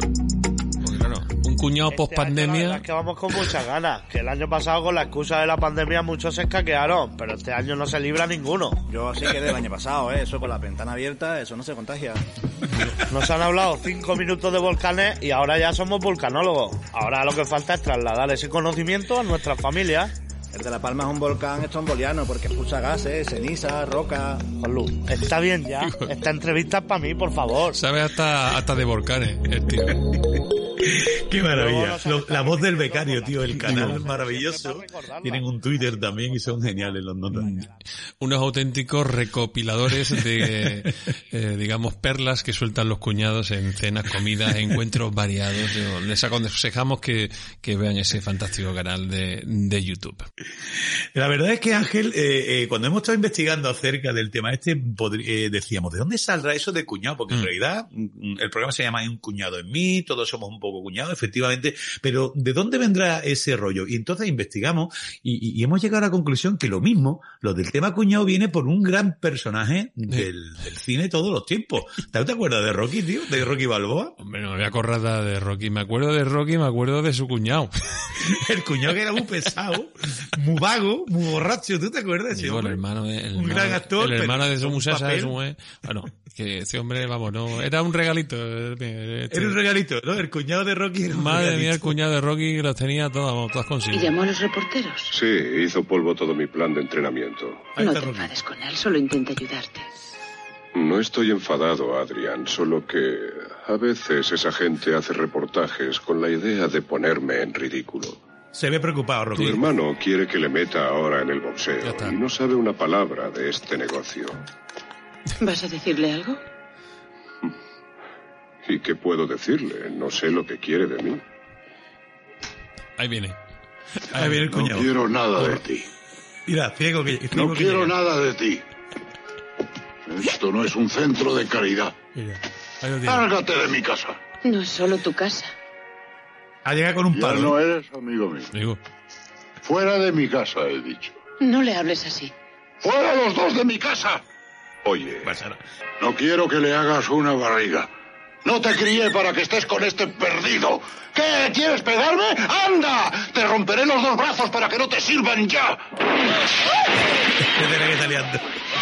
Un cuñado Este post año la verdad pandemia. es que vamos con muchas ganas. Que el año pasado con la excusa de la pandemia muchos se escaquearon, pero este año no se libra ninguno. Yo así quedé el año pasado, ¿eh? Eso con la ventana abierta, eso no se contagia. Nos han hablado cinco minutos de volcanes y ahora ya somos volcanólogos. Ahora lo que falta es trasladar ese conocimiento a nuestras familias. El de La Palma es un volcán estromboliano porque expulsa gases, ceniza, roca. Juanlu, está bien ya. Esta entrevista es para mí, por favor. Sabe hasta, hasta de volcanes, el tío. Qué maravilla. Lo- la voz del becario, tío, el canal Digo, maravilloso. Tienen un Twitter también y son geniales los notas. Unos auténticos recopiladores de, eh, digamos, perlas que sueltan los cuñados en cenas, comidas, encuentros variados. Yo Les aconsejamos que, que vean ese fantástico canal de, de YouTube. La verdad es que Ángel, eh, eh, cuando hemos estado investigando acerca del tema este, eh, decíamos, ¿de dónde saldrá eso de cuñado? Porque en Mm. realidad mm, el programa se llama Un cuñado en mí, todos somos un poco cuñados, efectivamente, pero ¿de dónde vendrá ese rollo? Y entonces investigamos y, hemos llegado a la conclusión que lo mismo, lo del tema cuñado viene por un gran personaje del, del cine de todos los tiempos. ¿Te te acuerdas de Rocky, tío? De Rocky Balboa. Hombre, no me voy a acordar de Rocky. Me acuerdo de Rocky, me acuerdo de su cuñado. El cuñado que era muy pesado, muy vago, muy borracho, ¿tú te acuerdas de ese Digo, el hombre? hermano de, el Un hermano- gran actor, el hermano de su muchacha, su mujer. Bueno, que ese hombre, vamos, no, era un regalito. eh, este- Era un regalito, ¿no? El cuñado de Rocky Madre mía, el cuñado de Rocky los tenía todas, todas consigo. ¿Y llamó a los reporteros? Sí, hizo polvo todo mi plan de entrenamiento. Ahí No te Rocky. enfades con él, solo intenta ayudarte. No estoy enfadado, Adrián, solo que a veces esa gente hace reportajes con la idea de ponerme en ridículo. Se ve preocupado, Tu Rocky. hermano quiere que le meta ahora en el boxeo y no sabe una palabra de este negocio. ¿Vas a decirle algo? ¿Y qué puedo decirle? No sé lo que quiere de mí. Ahí viene. Ahí viene el No cuñado. quiero nada de ti. Mira, ciego que, ciego No que quiero llega. nada de ti. Esto no es un centro de caridad. Mira, ahí lo tiene. Lárgate de mi casa. No es solo tu casa. Ha llegado con un Ya palo. no eres amigo mío. Digo, Fuera de mi casa, he dicho. No le hables así. ¡Fuera los dos de mi casa! Oye, no quiero que le hagas una barriga. No te crié para que estés con este perdido. ¿Qué? ¿Quieres pegarme? ¡Anda! Te romperé los dos brazos para que no te sirvan ya.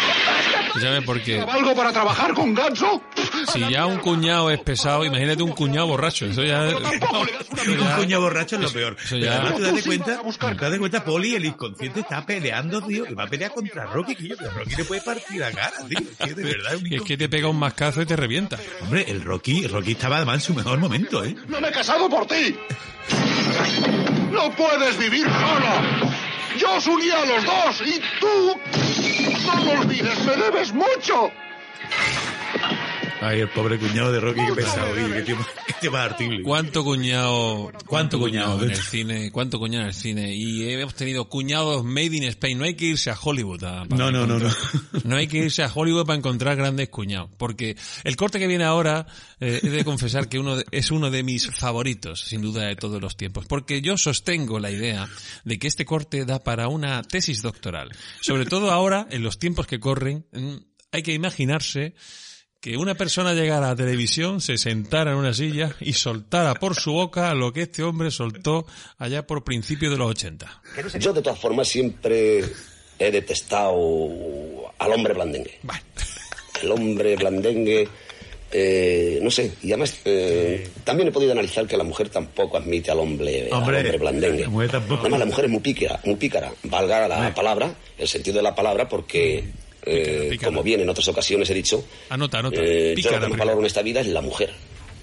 Desde la que está liando. ¿sabes? Porque ¿Algo para trabajar con ganso? si ya un cuñado es pesado, imagínate un cuñado borracho. Eso ya. Un cuñado borracho es lo peor. Eso Pero ya- además, tú date cuenta, tú date cuenta, Poli, el inconsciente está peleando, tío, y va a pelear contra Rocky, tío, que Rocky le puede partir la cara, tío. Es que de verdad es un Es que te pega un mascazo y te revienta. Hombre, el Rocky, Rocky estaba además en su mejor momento, ¿eh? ¡No me he casado por ti! ¡No puedes vivir solo! ¡Yo os a los dos y tú... ¡No lo olvides! ¡Me debes mucho! Ay, el pobre cuñado de Rocky, qué pesado, qué tío, qué más artible. ¿Cuánto cuñado, ¿Cuánto cuñado? en el cine? ¿Cuánto cuñado en el cine? Y hemos tenido cuñados made in Spain. No hay que irse a Hollywood. a- para No, no, no, encontrar- No hay que irse a Hollywood para encontrar grandes cuñados. Porque el corte que viene ahora, eh, he de confesar que uno de- es uno de mis favoritos, sin duda, de todos los tiempos. Porque yo sostengo la idea de que este corte da para una tesis doctoral. Sobre todo ahora, en los tiempos que corren, mm, hay que imaginarse que una persona llegara a la televisión, se sentara en una silla y soltara por su boca lo que este hombre soltó allá por principios de los 80. Yo, de todas formas, siempre he detestado al hombre blandengue. El hombre blandengue, eh, no sé, y además eh, también he podido analizar que la mujer tampoco admite al hombre, al Hombre, hombre blandengue. la mujer tampoco. Además, la mujer es muy pícara, muy pícara, valga la palabra, el sentido de la palabra, porque eh, como bien en otras ocasiones he dicho, anota, anota. Eh, yo lo que más valoro en esta vida es la mujer.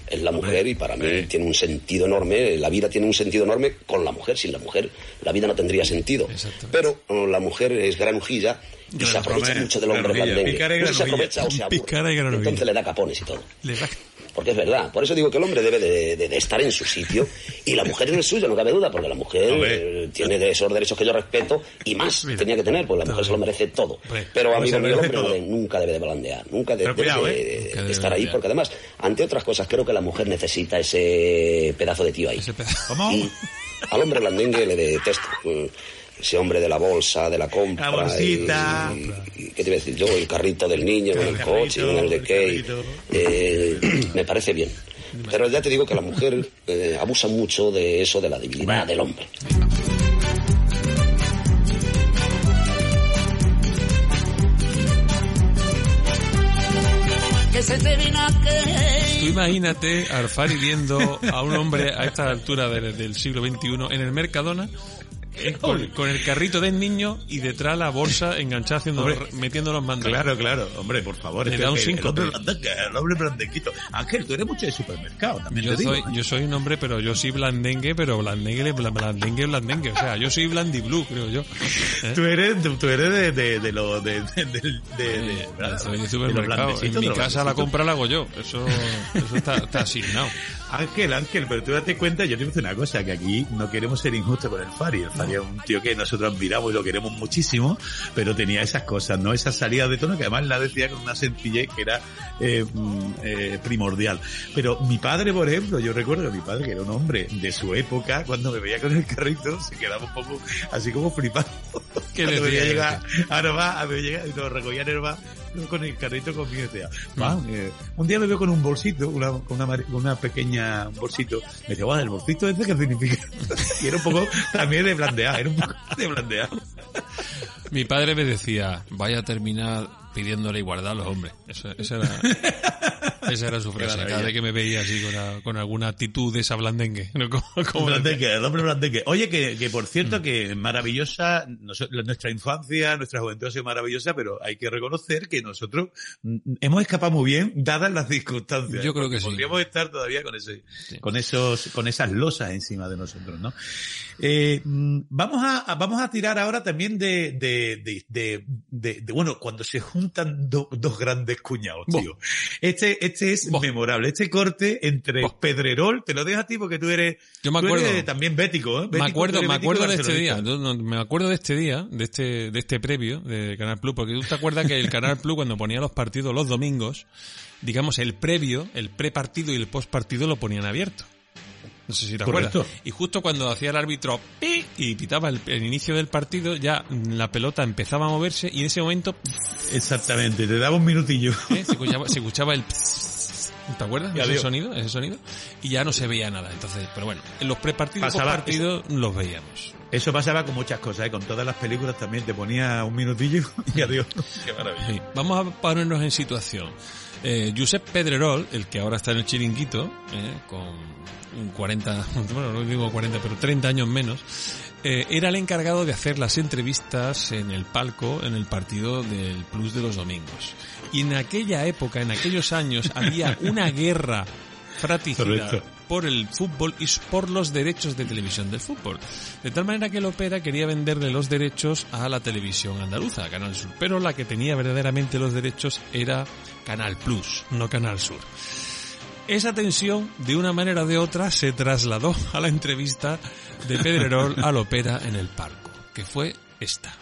Es la mujer y para mí tiene un sentido enorme, la vida tiene un sentido enorme con la mujer. Sin la mujer la vida no tendría sentido. Pero oh, la mujer es granujilla y se aprovecha mucho del hombre blandengue. No se aprovecha o se aburre. Entonces le da capones y todo. Porque es verdad. Por eso digo que el hombre debe de, estar en su sitio y la mujer en el suyo, no cabe duda, porque la mujer eh, tiene esos derechos que yo respeto y más tenía que tener, pues la mujer se lo merece todo. Pero amigo mío, el hombre nunca debe de balandear, nunca debe, de, ¿eh? estar ahí, porque además, ante otras cosas, creo que la mujer necesita ese pedazo de tío ahí. Y al hombre blandengue le detesto ese hombre de la bolsa, de la compra. La bolsita. Y, ¿Qué te iba a decir yo? El carrito del niño, el, el coche, el de Key. Eh, me parece bien. Pero ya te digo que la mujer eh, abusa mucho de eso, de la debilidad del hombre. Tú imagínate a Arfari viendo a un hombre a esta altura del siglo XXI en el Mercadona con, el carrito del niño y detrás la bolsa enganchada haciendo, metiendo los mandos. Claro, claro, hombre, por favor. Le da un el, hombre blandenguito. Ángel, tú eres mucho de supermercado, también yo te soy, digo. Yo soy un hombre, pero yo soy blandengue, pero blandengue, blandengue, blandengue. O sea, yo soy blandiblue, creo yo. ¿Eh? Tú eres, tú, eres de, de, de lo, de, de, de, soy de supermercado. En mi casa la compra la hago yo. Eso, eso está, está asignado. Ángel, Ángel, pero tú date cuenta, yo te decir una cosa, que aquí no queremos ser injustos con el Fari. El Fari es un tío que nosotros admiramos y lo queremos muchísimo, pero tenía esas cosas, ¿no? Esas salidas de tono que además la decía con una sencillez que era eh, mm, eh, primordial. Pero mi padre, por ejemplo, yo recuerdo mi padre, que era un hombre de su época, cuando me veía con el carrito, se quedaba un poco así como flipado. Que le veía llegar a Nerva, a me llega y nos recogía Nerva con el carrito conmigo decía, va, eh, un día me veo con un bolsito, una, con una, una pequeña bolsito, me decía, guau, el bolsito este qué significa. y era un poco también de blandear, era un poco de blandear. Mi padre me decía, vaya a terminar pidiéndole igualdad a los hombres. Eso, eso era, esa era su frase. Cada vez que me veía así con, con alguna actitud de esa blandengue. ¿no? Como, blandengue, el hombre blandengue. Oye, que, que por cierto, mm. que maravillosa, nuestra infancia, nuestra juventud ha sido maravillosa, pero hay que reconocer que nosotros mm, hemos escapado muy bien, dadas las circunstancias. Yo creo que sí. Podríamos estar todavía con ese, con esos, con esas losas encima de nosotros, ¿no? Eh, mm, vamos a, vamos a tirar ahora también de, de, de, de, bueno, cuando se juntan dos grandes cuñados, tío. Este, este es memorable. Este corte entre Pedrerol, te lo dejo a ti porque tú eres, Yo me acuerdo, también bético, ¿eh? me acuerdo, me acuerdo de este día. me acuerdo de este día, de este, de este previo de Canal Plus, porque tú te acuerdas que el Canal Plus cuando ponía los partidos los domingos, digamos el previo, el prepartido y el postpartido lo ponían abierto. No sé si te acuerdas. Y justo cuando hacía el árbitro y pitaba el, inicio del partido, ya la pelota empezaba a moverse y en ese momento... Exactamente, te daba un minutillo. ¿Eh? Se, escuchaba, el... ¿Te acuerdas? Ese sonido, ese sonido. Y ya no se veía nada. Entonces, pero bueno, en los prepartidos partidos los veíamos. Eso pasaba con muchas cosas, ¿eh? con todas las películas también te ponía un minutillo y adiós. Qué maravilla. Vamos a ponernos en situación. Eh, Josep Pedrerol, el que ahora está en el chiringuito, eh, con 40, bueno, no digo 40, pero 30 años menos, eh, era el encargado de hacer las entrevistas en el palco en el partido del Plus de los domingos. Y en aquella época, en aquellos años, había una guerra fratricida por el fútbol y por los derechos de televisión del fútbol. De tal manera que el Opera quería venderle los derechos a la televisión andaluza, a Canal Sur. Pero la que tenía verdaderamente los derechos era Canal Plus, no Canal Sur. Esa tensión, de una manera o de otra, se trasladó a la entrevista de Pedrerol al Opera en el Palco, que fue esta.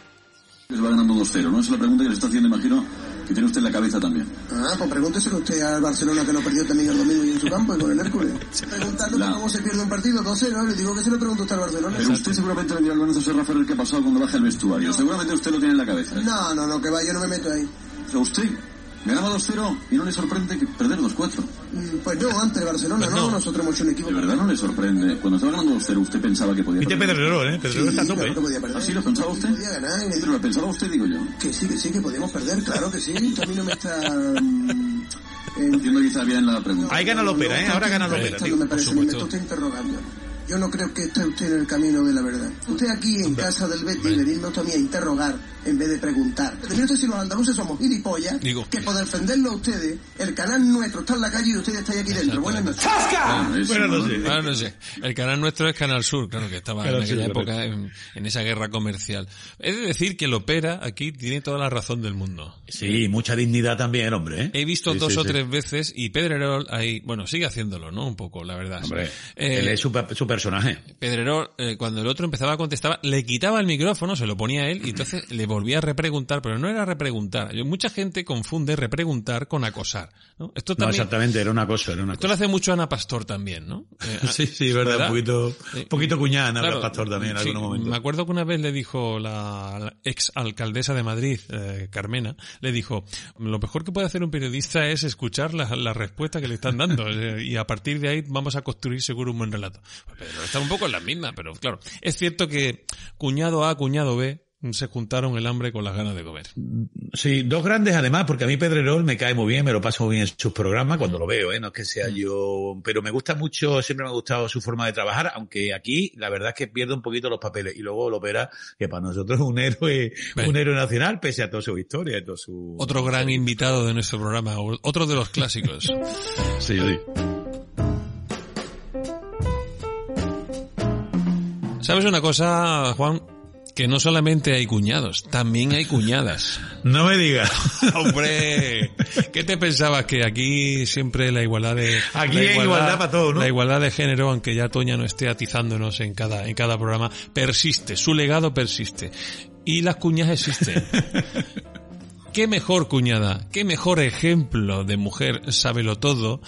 Les va ganando 2-0, ¿no? Esa es la pregunta que le está haciendo, imagino, que tiene usted en la cabeza también. Ah, pues pregúnteselo usted al Barcelona que lo perdió también el domingo y en su campo y con el Hércules. Preguntándole cómo se pierde un partido 2-0, le digo que se lo pregunto usted al Barcelona. Pero usted seguramente le dirá al José Rafael qué ha pasado cuando baja el vestuario. Seguramente usted lo tiene en la cabeza. No, no, no, que va, yo no me meto ahí. O sea, usted Ganaba 2-0 y no le sorprende que perder 2-4. Mm, pues no, ante el Barcelona, pues no. Nosotros hemos hecho un equipo. De verdad no le sorprende. Cuando estaba ganando 2-0, usted pensaba que podía perder. Pedro ¿eh? Pedro sí, está tope. Claro ¿eh? ¿Así lo pensaba usted? Podía ganar. Y... Pero lo pensaba usted, digo yo. Que sí, que sí, que podíamos perder, claro que sí. a mí no me está... Mm, Entiendo quizá bien la pregunta. Ahí gana la ópera, ¿eh? Ahora gana la ópera, tío. Me parece, me está usted interrogando. Yo no creo que esté usted en el camino de la verdad. Usted aquí en casa del Betty venirnos mí a interrogar en vez de preguntar. Fíjate si los andaluces somos gilipollas, Digo. que por defenderlo a ustedes, el canal nuestro está en la calle y ustedes están aquí dentro. Buenas noches. Bueno, no sé. Ah, no sé. El canal nuestro es Canal Sur, claro que estaba Canal en aquella Sur, época en, en esa guerra comercial. He de decir que el opera aquí tiene toda la razón del mundo. Sí, mucha dignidad también, hombre. ¿eh? He visto Sí, dos sí, o sí. tres veces y Pedrerol ahí, bueno, sigue haciéndolo, ¿no? Un poco, la verdad. Hombre, Eh, él es su personaje. Pedrerol, eh, cuando el otro empezaba a contestar, le quitaba el micrófono, se lo ponía a él y entonces le volvía a repreguntar, pero no era repreguntar. Yo- Mucha gente confunde repreguntar con acosar. ¿no? Esto No, también, exactamente, era una cosa, era una esto lo hace mucho Ana Pastor también, ¿no? Eh, Sí, sí, verdad, un poquito, un poquito cuñada, Claro, Ana Pastor también en sí, algunos momentos. Me acuerdo que una vez le dijo la, la ex alcaldesa de Madrid, eh, Carmena, le dijo, lo mejor que puede hacer un periodista es escuchar la, la respuesta que le están dando eh, y a partir de ahí vamos a construir seguro un buen relato. Pero está un poco en la misma, pero claro, es cierto que cuñado A, cuñado B se juntaron el hambre con las ganas de comer. Sí, dos grandes además, porque a mí Pedrerol me cae muy bien, me lo paso muy bien en sus programas cuando lo veo, ¿eh? no es que sea yo, pero me gusta mucho, siempre me ha gustado su forma de trabajar, aunque aquí la verdad es que pierde un poquito los papeles y luego lo opera, que para nosotros es un héroe, un héroe nacional, pese a toda su historia y todo su... Otro gran invitado de nuestro programa, otro de los clásicos. Sí, sí. ¿Sabes una cosa, Juan? Que no solamente hay cuñados, también hay cuñadas. No me digas. Hombre, ¿qué te pensabas? Que aquí siempre la igualdad de... Aquí la hay igualdad para todo, ¿no? La igualdad de género, aunque ya Toña no esté atizándonos en cada, en cada programa, persiste, su legado persiste. Y las cuñas existen. ¿Qué mejor cuñada? ¿Qué mejor ejemplo de mujer sábelo todo?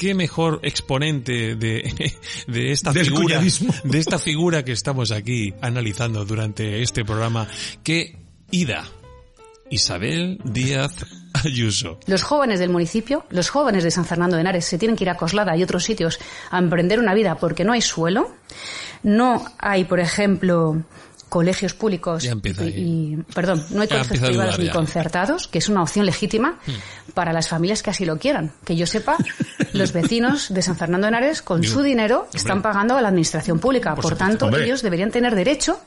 ¿Qué mejor exponente de, de esta Del figura, cuñadismo. de esta figura que estamos aquí analizando durante este programa que Ida, Isabel Díaz Ayuso. Los jóvenes del municipio, los jóvenes de San Fernando de Henares, se tienen que ir a Coslada y otros sitios a emprender una vida porque no hay suelo, no hay, por ejemplo, colegios públicos Ya empieza y, ahí. y- perdón, no hay Ya colegios privados ni ya. concertados, que es una opción legítima para las familias que así lo quieran. Que yo sepa, los vecinos de San Fernando de Henares, con Digo, su dinero, hombre. están pagando a la administración pública. Por tanto, Hombre. ellos deberían tener derecho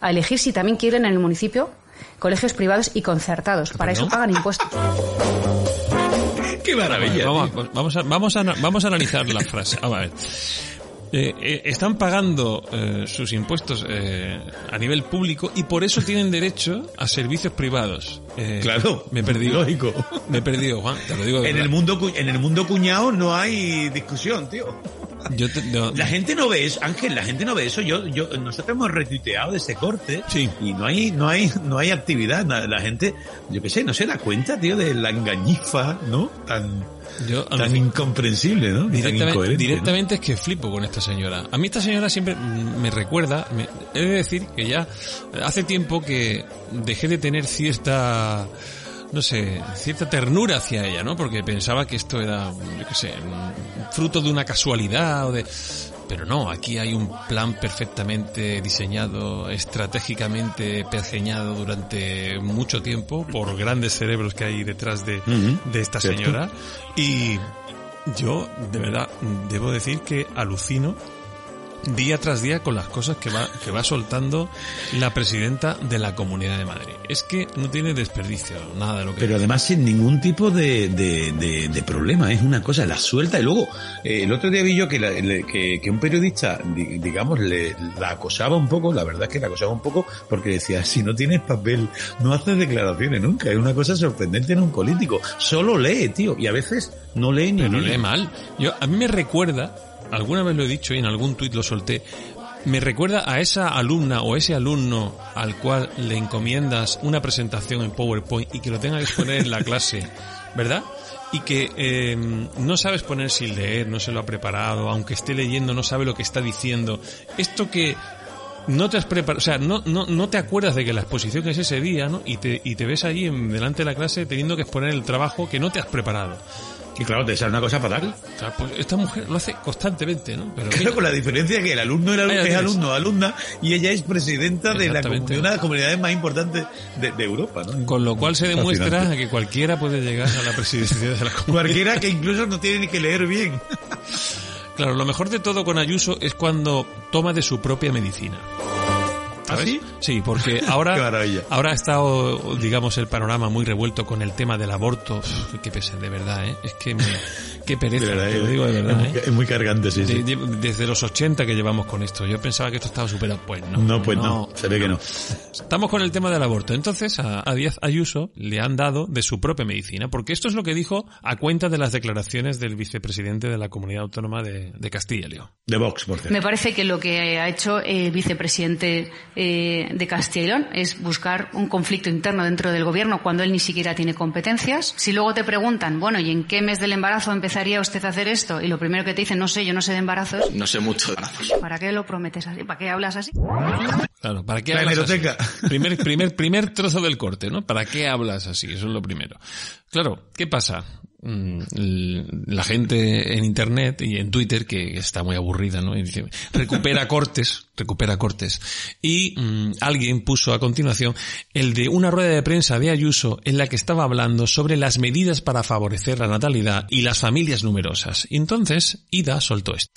a elegir si también quieren en el municipio colegios privados y concertados. Para eso no? pagan impuestos. ¡Qué maravilla! Vamos, vamos, a, vamos, a, vamos a analizar la frase. Vamos a ver. Eh, eh, están pagando eh, sus impuestos eh, a nivel público y por eso tienen derecho a servicios privados. Eh, Claro, me he perdido. lógico. Me he perdido, Juan, te lo digo. de En verdad. el mundo, en el mundo cuñado no hay discusión, tío. Yo te- no- La gente no ve eso, Ángel, la gente no ve eso. Yo, yo, nosotros hemos retuiteado de ese corte y no hay, no hay, no hay actividad. La, la gente, yo qué sé, no se da cuenta, tío, de la engañifa, ¿no? Tan, Yo, tan incomprensible, ¿no? Directamente, directamente es que flipo con esta señora. A mí esta señora siempre me recuerda, me- he de decir que ya hace tiempo que dejé de tener cierta, no sé, cierta ternura hacia ella, ¿no? Porque pensaba que esto era, yo qué sé, un fruto de una casualidad o de... Pero no, aquí hay un plan perfectamente diseñado, estratégicamente pergeñado durante mucho tiempo por grandes cerebros que hay detrás de, de esta cierto. señora. Y yo, de verdad, debo decir que alucino día tras día con las cosas que va, que va soltando la presidenta de la Comunidad de Madrid. Es que no tiene desperdicio, nada de lo que Pero además sin ningún tipo de, de, de- de problema, es una cosa, la suelta y luego, eh, el otro día vi yo que, la- le- que, que un periodista, di- digamos, le, la acosaba un poco, la verdad es que la acosaba un poco porque decía, si no tienes papel, no haces declaraciones nunca, es una cosa sorprendente en un político, solo lee, tío, y a veces no lee ni Pero lee mal. Yo, a mí me recuerda, alguna vez lo he dicho y en algún tuit lo solté, me recuerda a esa alumna o ese alumno al cual le encomiendas una presentación en PowerPoint y que lo tenga que exponer en la clase, ¿verdad? Y que eh, no sabes poner sin leer, no se lo ha preparado, aunque esté leyendo no sabe lo que está diciendo. Esto que no te has preparado, o sea, no, no, no te acuerdas de que la exposición es ese día, ¿no? Y te, y te ves allí en, delante de la clase teniendo que exponer el trabajo que no te has preparado. Y claro, te sale una cosa fatal. Claro, pues esta mujer lo hace constantemente, ¿no? Pero Claro, mira, con la diferencia que el alumno era, es alumno, alumna, y ella es presidenta de, la, de una de las comunidades más importantes de, de Europa, ¿no? con lo cual se demuestra Fascinante. que cualquiera puede llegar a la presidencia de la comunidad. Cualquiera que incluso no tiene ni que leer bien. Claro, lo mejor de todo con Ayuso es cuando toma de su propia medicina. ¿Sabes? sí? Sí, porque ahora, ahora ha estado, digamos, el panorama muy revuelto con el tema del aborto. Uf, qué pese, de verdad, ¿eh? Es que me, qué pereza, De verdad, te lo eh, digo de verdad, es, muy, ¿eh? es muy cargante, sí, sí. De- de- desde los 80 que llevamos con esto. Yo pensaba que esto estaba superado. Pues no. No, pues no, se ve que no. Estamos con el tema del aborto. Entonces a, a Díaz Ayuso le han dado de su propia medicina, porque esto es lo que dijo a cuenta de las declaraciones del vicepresidente de la Comunidad Autónoma de, de Castilla y León. De Vox, por cierto. Me parece que lo que ha hecho el vicepresidente eh, de Castilla y León es buscar un conflicto interno dentro del gobierno cuando él ni siquiera tiene competencias. Si luego te preguntan, bueno, ¿y en qué mes del embarazo empezaría usted a hacer esto? Y lo primero que te dicen, no sé, yo no sé de embarazos. No sé mucho de embarazos. ¿Para qué lo prometes así? ¿Para qué hablas así? Claro, ¿para qué La hablas así? hemeroteca. Primer, primer, primer trozo del corte, ¿no? ¿Para qué hablas así? Eso es lo primero. Claro, ¿qué pasa? Mm, La gente en internet y en Twitter, que está muy aburrida, ¿no? Dice, recupera cortes, recupera cortes. Y mm, alguien puso a continuación el de una rueda de prensa de Ayuso en la que estaba hablando sobre las medidas para favorecer la natalidad y las familias numerosas. Y entonces Ida soltó esto.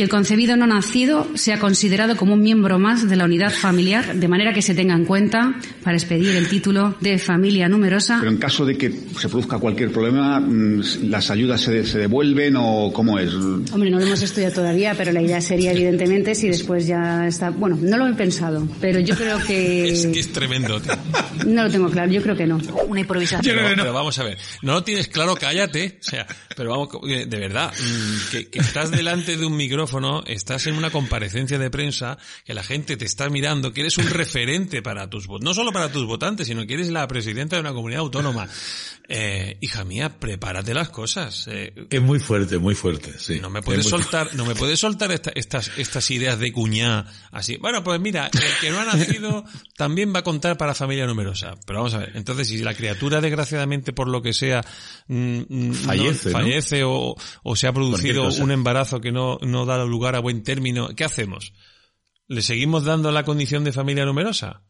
Que el concebido no nacido sea considerado como un miembro más de la unidad familiar, de manera que se tenga en cuenta para expedir el título de familia numerosa. Pero en caso de que se produzca cualquier problema, mm, ¿las ayudas se, se devuelven o cómo es? Hombre, no lo hemos estudiado todavía, pero la idea sería evidentemente si después ya está... Bueno, no lo he pensado, pero yo creo que... Es que es tremendo, tío. No lo tengo claro, yo creo que no. Una improvisación. Pero, pero vamos a ver, no lo tienes claro, cállate. O sea, pero vamos, eh, de verdad, mm, que, que estás delante de un micrófono, estás en una comparecencia de prensa, que la gente te está mirando, que eres un referente para tus votantes, no solo para tus votantes, sino que eres la presidenta de una comunidad autónoma. Eh, hija mía, prepárate las cosas. Eh, Es muy fuerte, muy fuerte, sí. no me puedes soltar, no me puedes soltar esta- estas, estas ideas de cuñá así. Bueno, pues mira, el que no ha nacido también va a contar para familia numerosa. Pero vamos a ver, entonces si la criatura desgraciadamente por lo que sea mm, mm, no- Fallece, o, o se ha producido un embarazo que no, no da lugar a buen término, ¿qué hacemos? ¿Le seguimos dando la condición de familia numerosa?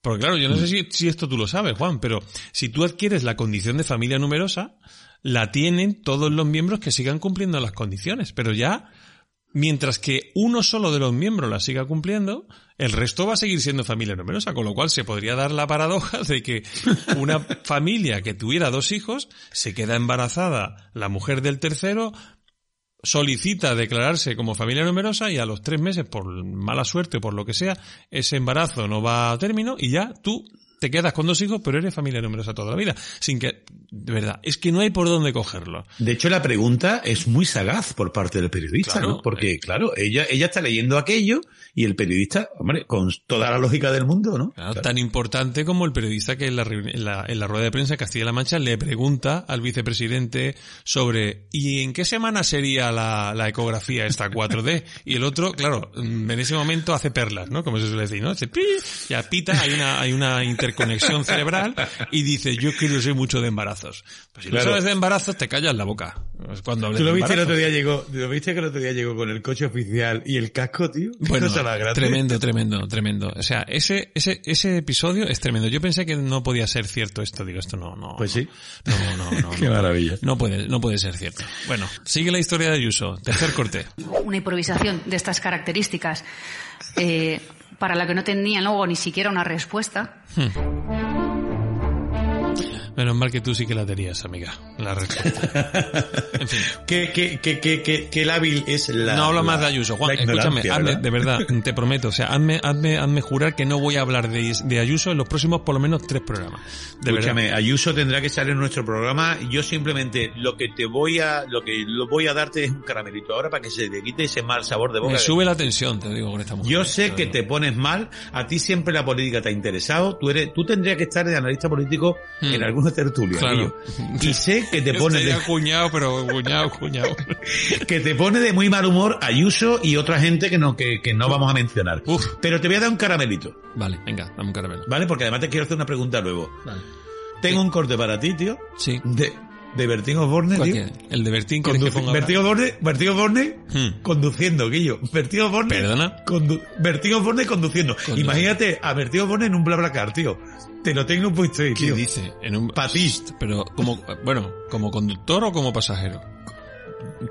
Porque claro, yo no sé si, si esto tú lo sabes, Juan, pero si tú adquieres la condición de familia numerosa, la tienen todos los miembros que sigan cumpliendo las condiciones, pero ya, mientras que uno solo de los miembros la siga cumpliendo, el resto va a seguir siendo familia numerosa, con lo cual se podría dar la paradoja de que una familia que tuviera dos hijos, se queda embarazada la mujer del tercero, solicita declararse como familia numerosa y a los tres meses, por mala suerte o por lo que sea, ese embarazo no va a término y ya tú te quedas con dos hijos, pero eres familia numerosa toda la vida. Sin que, de verdad, es que no hay por dónde cogerlo. De hecho, la pregunta es muy sagaz por parte del periodista, Claro. ¿no? Porque, claro, ella, ella está leyendo aquello y el periodista, hombre, con toda la lógica del mundo, ¿no? Claro, Tan importante como el periodista que en la, en, la, en la rueda de prensa de Castilla-La Mancha le pregunta al vicepresidente sobre ¿y en qué semana sería la, la ecografía esta 4D? Y el otro, claro, en ese momento hace perlas, ¿no? Como se suele decir, ¿no? Pi, ya pita, hay una, hay una interconexión cerebral y dice yo quiero sé mucho de embarazos. Pues si Claro. no sabes de embarazos te callas la boca. Cuando hables ¿Tú lo de viste el otro día llegó, lo viste que el otro día llegó con el coche oficial y el casco, tío? Bueno, tremendo, tremendo, tremendo. O sea, ese, ese, ese episodio es tremendo. Yo pensé que no podía ser cierto esto. Digo, esto no, no. Pues sí. No, no, no. Qué no. maravilla. No puede, no puede ser cierto. Bueno, sigue la historia de Ayuso. Tercer corte. Una improvisación de estas características eh, para la que no tenían luego ni siquiera una respuesta. Menos mal que tú sí que la tenías, amiga. La respuesta. En fin. ¿Qué, qué, qué, qué, lábil es la... no hablo la- más de Ayuso, Juan. Escúchame, hazme, de verdad, te prometo. O sea, hazme, hazme, hazme jurar que no voy a hablar de, de Ayuso en los próximos por lo menos tres programas. De Escúchame, verdad. Ayuso tendrá que salir en nuestro programa. Yo simplemente lo que te voy a, lo que lo voy a darte es un caramelito ahora para que se te quite ese mal sabor de boca. Me sube la tensión, te digo, con esta mujer. Yo sé que te pones mal, a ti siempre la política te ha interesado, tú eres, tú tendrías que estar de analista político Hmm. en alguna tertulia, Claro. Y sé que te pone de, acuñado, pero cuñado, cuñado. que te pone de muy mal humor Ayuso y otra gente que no, que, que no vamos a mencionar. Pero te voy a dar un caramelito, Vale, venga, dame un caramelo. ¿vale? Porque además te quiero hacer una pregunta luego. Vale. Tengo un corte para ti, tío. Sí. De, de Bertín Osborne, ¿Cuál tío. que? ¿El de Bertín que Conduci- ponga Bertín Osborne, Bertín Osborne Hmm. conduciendo, Guillo. Bertín Osborne. ¿Perdona? condu- Bertín Osborne conduciendo. Imagínate a Bertín Osborne en un BlaBlaCar, tío. Te lo tengo puesto ahí, ¿Qué tío. dice? En un... Pa' ti. Pero, como, bueno, ¿como conductor o como pasajero?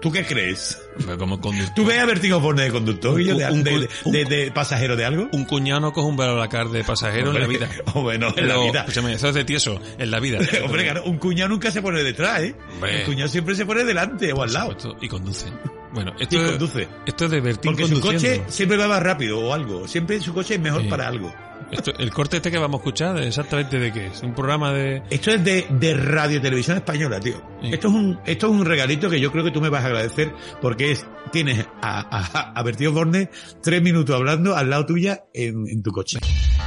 ¿Tú qué crees? Como conductor. ¿Tú ves a Bertín Osborne de conductor? y yo de, un- de- un- de- de pasajero de algo? Un cuñado no coge un car de pasajero en la vida. hombre, no, en Pero, la vida. escúchame, eso es de tieso, en la vida. Hombre, claro, un cuñado nunca se pone detrás, ¿eh? Hombre. El cuñado siempre se pone delante o al lado. Y conduce. Bueno, esto Y es, conduce. Esto es de Bertín Porque su coche siempre va más rápido o algo. Siempre su coche es mejor Sí. para algo. Esto- el corte este que vamos a escuchar, exactamente de qué es. Un programa de... Esto es de, de Radio Televisión Española, tío. Esto es un esto es un regalito que yo creo que tú me vas a agradecer porque es tienes a, a, a Bertín Osborne tres minutos hablando al lado tuya en, en tu coche.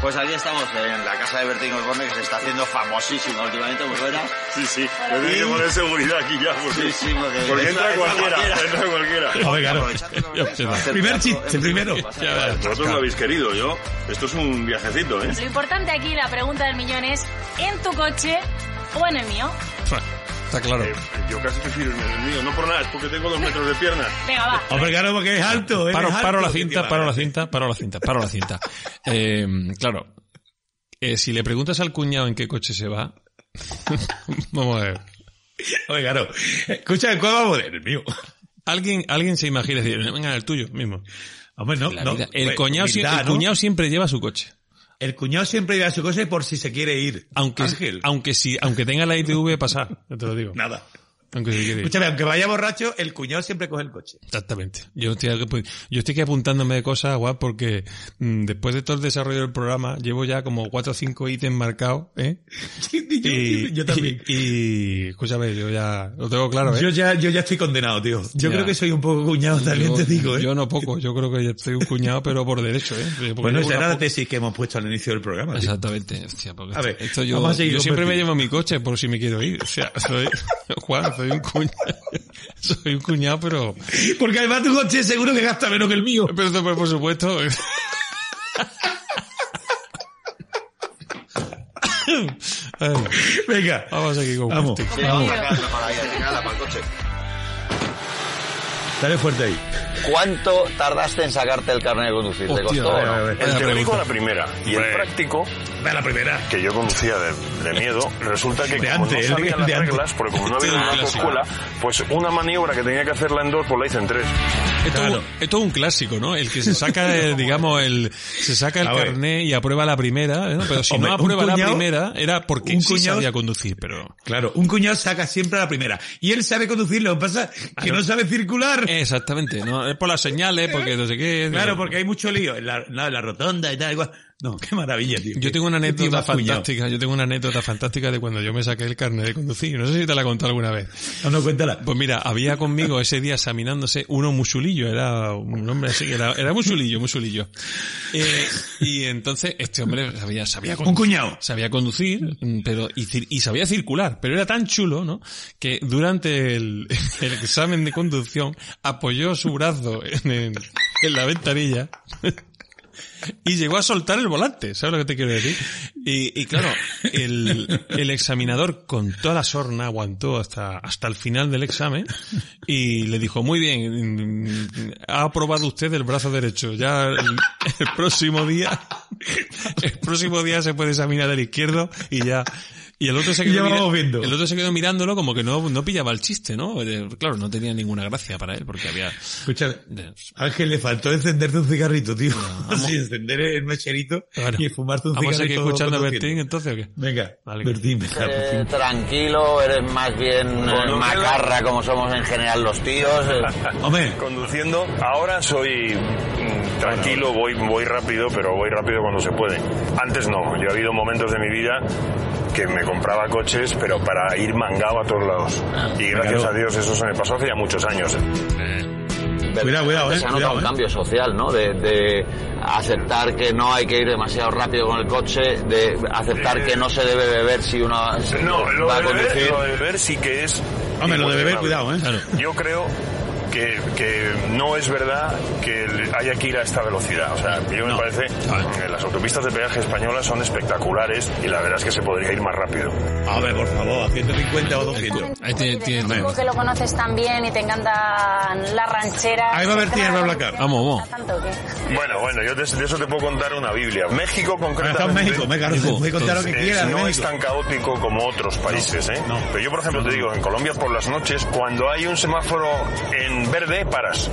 Pues aquí estamos en la casa de Bertín Osborne que se está haciendo famosísima últimamente, muy buena. Sí, sí. Le tiene que poner seguridad aquí ya. Porque, Sí, sí, porque- porque entra entra cualquiera. cualquiera. Entra cualquiera. A ver, claro. Primer chiste, primero. Vosotros lo habéis querido, yo. Esto es un viajecito, ¿eh? Lo importante aquí, la pregunta del millón es, ¿en tu coche o en el mío? Está claro. Eh, yo casi prefiero en el mío. No por nada, es porque tengo dos metros de pierna. Venga, va. Hombre, claro, porque es alto. eres Paro, alto, paro la cinta, paro la va- cinta, paro la cinta, paro la cinta. Eh, claro, eh, si le preguntas al cuñado en qué coche se va, vamos a ver. Oye, claro. Escucha, ¿cuál vamos a ver? El mío. Alguien, alguien se imagina decir, venga, el tuyo mismo. Hombre, no, La no. vida. El, Hombre, cuñado, sie- humildad, el ¿no? cuñado siempre lleva su coche. El cuñado siempre lleva su coche por si se quiere ir. Aunque, Ángel. aunque si, aunque tenga la ITV pasar, ya te lo digo. Nada. Aunque se. Escúchame, aunque vaya borracho, el cuñado siempre coge el coche. Exactamente. Yo estoy, aquí- yo estoy aquí apuntándome de cosas, guau, porque mm, después de todo el desarrollo del programa, llevo ya como cuatro o cinco ítems marcados, ¿eh? y, yo también. Y, y, escúchame, yo ya lo tengo claro, ¿eh? Yo ya, yo ya estoy condenado, tío. Yo Ya. creo que soy un poco cuñado también, Yo- te digo, ¿eh? Yo no poco, yo creo que soy un cuñado, pero por derecho, ¿eh? Porque Bueno, esa era la tesis que hemos puesto al inicio del programa. tío. Exactamente. Hostia, porque A ver, esto yo, seguir yo siempre me llevo mi coche por si me quiero ir. O sea, soy, Juan, soy un cuñado. Soy un cuñado, pero... Porque además tu coche seguro que gasta menos que el mío. Pero pues, por supuesto... Venga. vamos aquí con Vamos. Vamos Dale fuerte ahí. ¿Cuánto tardaste en sacarte el carnet de conducir? ¿Te Hostia, costó? a ver, o no? a ver. El Vaya teórico pregunta. la primera y el práctico Da la primera. que yo conducía de, de miedo, resulta que De como antes, no el sabía las antes. reglas, porque como no había una autoescuela, pues una maniobra que tenía que hacerla en dos, pues la hice en tres. Esto, Claro. esto es un clásico, ¿no? El que se saca, el, digamos, el, se saca el A carné y aprueba la primera, ¿no? Pero si Hombre, no aprueba la primera, era porque un sí cuñado- sabía conducir, pero... Claro, un cuñado saca siempre a la primera. Y él sabe conducir, lo que pasa que no sabe circular. Exactamente, ¿no? Es por las señales, porque no sé qué... Claro, porque hay mucho lío en la, no, en la rotonda y tal. Igual. No, qué maravilla, tío. Yo tengo una anécdota fantástica, yo tengo una anécdota fantástica de cuando yo me saqué el carnet de conducir. No sé si te la he contado alguna vez. No, no, cuéntala. Pues mira, había conmigo ese día examinándose uno musulillo, era un hombre así, era, era musulillo, musulillo. Eh, y entonces este hombre sabía, sabía Un cuñado. sabía conducir, pero y, y sabía circular, pero era tan chulo, ¿no? Que durante el, el examen de conducción apoyó su brazo en, en- en la ventanilla y llegó a soltar el volante, ¿sabes lo que te quiero decir? Y, y claro, el, el examinador con toda la sorna aguantó hasta, hasta el final del examen y le dijo, muy bien, ha aprobado usted el brazo derecho, ya el, el próximo día, el próximo día se puede examinar el izquierdo y ya, y el otro se quedó, ya mira- vamos viendo. el otro se quedó mirándolo como que no, no pillaba el chiste, ¿no? Eh, Claro, no tenía ninguna gracia para él porque había, Escucha, Ángel, le faltó encenderte un cigarrito, tío. Sí, encender el mecherito Bueno, y fumarte un vamos cigarrito. aquí escuchando a. Bertín entonces o qué? Venga, Vale. Bertín, venga, Eh, tranquilo, eres más bien eh, macarra como somos en general los tíos. eh. Hombre, Conduciendo, ahora soy tranquilo, voy, voy rápido, pero voy rápido cuando se puede. Antes no, yo he habido momentos de mi vida que me compraba coches, pero para ir mangado a todos lados. Y gracias Claro. a Dios eso se me pasó hace ya muchos años. Cuidado, cuidado, eh, Se ha notado cuidado, un eh. cambio social, ¿no? De, de aceptar que no hay que ir demasiado rápido con el coche, de aceptar que no se debe beber si uno se- No, lo va a de, beber, conducir. lo de beber sí que es... Hombre, lo de beber, cuidado, eh. Yo creo que, que no es verdad que haya que ir a esta velocidad. O sea, yo me parece que las autopistas de peaje españolas son espectaculares y la verdad es que se podría ir más rápido. A ver, por favor, a 150 o 200. Ahí Tú que lo conoces tan bien y te encantan las rancheras. Ahí va a ver tiene Blablacar. Vamos, vamos. ¿Tanto o qué? Bueno, bueno, yo de, de eso te puedo contar una Biblia. México Está en concretamente... México, me México, puede contar lo que Eh, quiera. de no es tan caótico como otros países, ¿eh? Pero yo, por ejemplo, te digo, en Colombia por las noches, cuando hay un semáforo en verde, paras.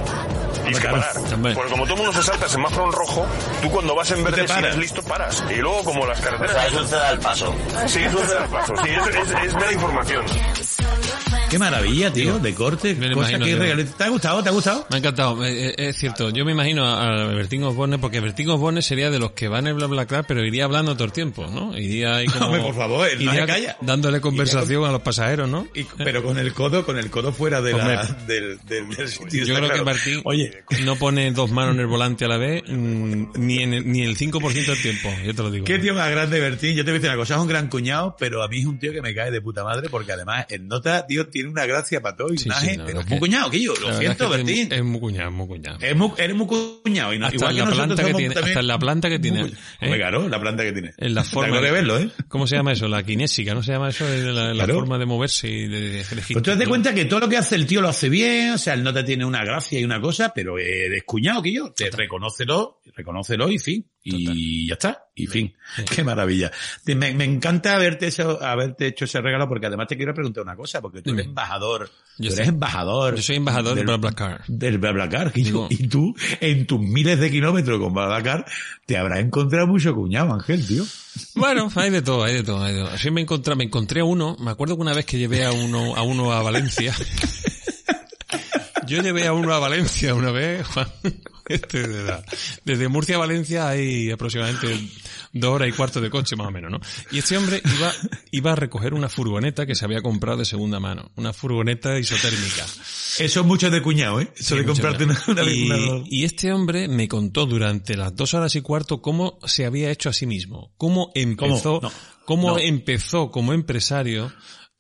Tienes que parar. Porque como todo el mundo se salta semáforo en rojo, tú cuando vas en verde, si eres listo, paras. Y luego, como las O carreteras... sea, eso te da el paso. Sí, eso es el paso. Sí, es, es, es mera información. Qué maravilla, tío, de corte, Me cosa que. ¿Te ha gustado? ¿Te ha gustado? Me ha encantado, Eh, es cierto. Yo me imagino a Bertín Osborne, porque Bertín Osborne sería de los que van en BlaBlaCar, pero iría hablando todo el tiempo, ¿no? Iría ahí como... Hombre, por favor, él no iría se calla. Dándole conversación a los pasajeros, ¿no? Y- pero con el codo, con el codo fuera de la, del, del, del sitio. Yo creo que. Martín Oye, no pone dos manos en el volante a la vez mm, ni en el, ni el 5% del tiempo, yo te lo digo. qué tío más grande, Bertín. Yo te voy a decir una cosa, es un gran cuñado, pero a mí es un tío que me cae de puta madre porque además en nota, tío, tiene una gracia para todo y Sí, una es muy cuñado, que yo, La lo siento, Bertín. Es muy cuñado, muy cuñado. Es muy, eres muy cuñado. Y no, Hasta igual la que planta que tiene, también hasta la planta que tiene. ¿eh? Claro, la planta que tiene. En la forma gloria verlo, ¿eh? ¿Cómo se llama eso? La kinésica, ¿no se llama eso? De La, la Claro. forma de moverse y de, de, de Pues tú te das cuenta que todo lo que hace el tío lo hace bien, o sea, el nota tiene una gracia y una cosa, pero eres cuñado que yo. Te reconócelo, reconócelo y fin. Y ya está, y fin. Qué maravilla. Me, me encanta haberte hecho, haberte hecho ese regalo porque además te quiero preguntar una cosa, porque tú eres embajador. Yo tú eres embajador. Yo soy embajador de del- BlaBlaCar. Del BlaBlaCar. Y, y tú, en tus miles de kilómetros con BlaBlaCar, te habrás encontrado mucho cuñado, Ángel, tío. Bueno, hay de todo, hay de todo, hay de todo. Así me encontré, me encontré a uno, me acuerdo que una vez que llevé a uno, a uno a Valencia. Yo llevé a uno a Valencia una vez, Juan. Este de verdad. Desde Murcia a Valencia hay aproximadamente dos horas y cuarto de coche más o menos, ¿no? Y este hombre iba, iba a recoger una furgoneta que se había comprado de segunda mano. Una furgoneta isotérmica. Eso es mucho de cuñado, ¿eh? Eso Sí, de comprarte una, una, y, una- y este hombre me contó durante las dos horas y cuarto cómo se había hecho a sí mismo, cómo empezó, No, cómo no. empezó como empresario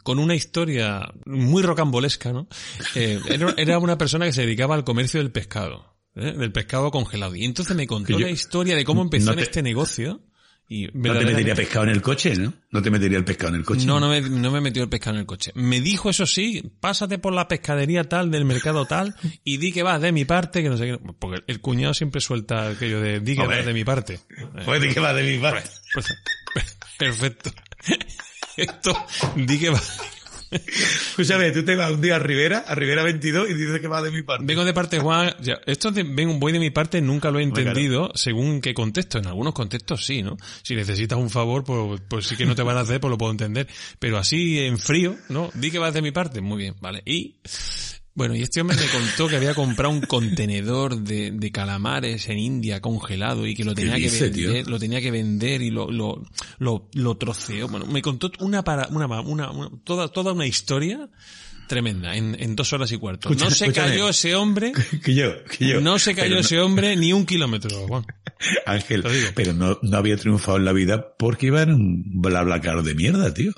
con una historia muy rocambolesca, ¿no? Eh, era, era una persona que se dedicaba al comercio del pescado, ¿eh? del pescado congelado. Y entonces me contó yo- la historia de cómo empezó no en te- este negocio. Y No te metería pescado en el coche, ¿no? No te metería el pescado en el coche. no, no me, no me metió el pescado en el coche. Me dijo, eso sí, pásate por la pescadería tal, del mercado tal, y di que vas de mi parte, que no sé qué. Porque el cuñado siempre suelta aquello de di que Hombre. vas de mi parte. Pues di que va de mi parte. Pues, perfecto. Esto, di que vas. Escúchame, tú te vas un día a Rivera, a Rivera 22, y dices que va de mi parte. Vengo de parte Juan, ya, esto de vengo, voy de mi parte, nunca lo he entendido, según qué contexto. En algunos contextos sí, ¿no? Si necesitas un favor, pues, pues sí que no te van a hacer, pues lo puedo entender. Pero así en frío, ¿no? Di que vas de mi parte, muy bien, vale. Y, bueno, y este hombre me contó que había comprado un contenedor de, de calamares en India congelado y que lo ¿Qué tenía que dice, vender, tío? lo tenía que vender y lo, lo, lo, lo troceó. Bueno, me contó una para, una, una, una- toda, toda una historia tremenda en, en dos horas y cuarto. No se cayó ese hombre, Que yo, que yo. no se cayó no- ese hombre ni un kilómetro, Juan. Ángel, pero no, no había triunfado en la vida porque iba en un BlaBlaCar de mierda, tío.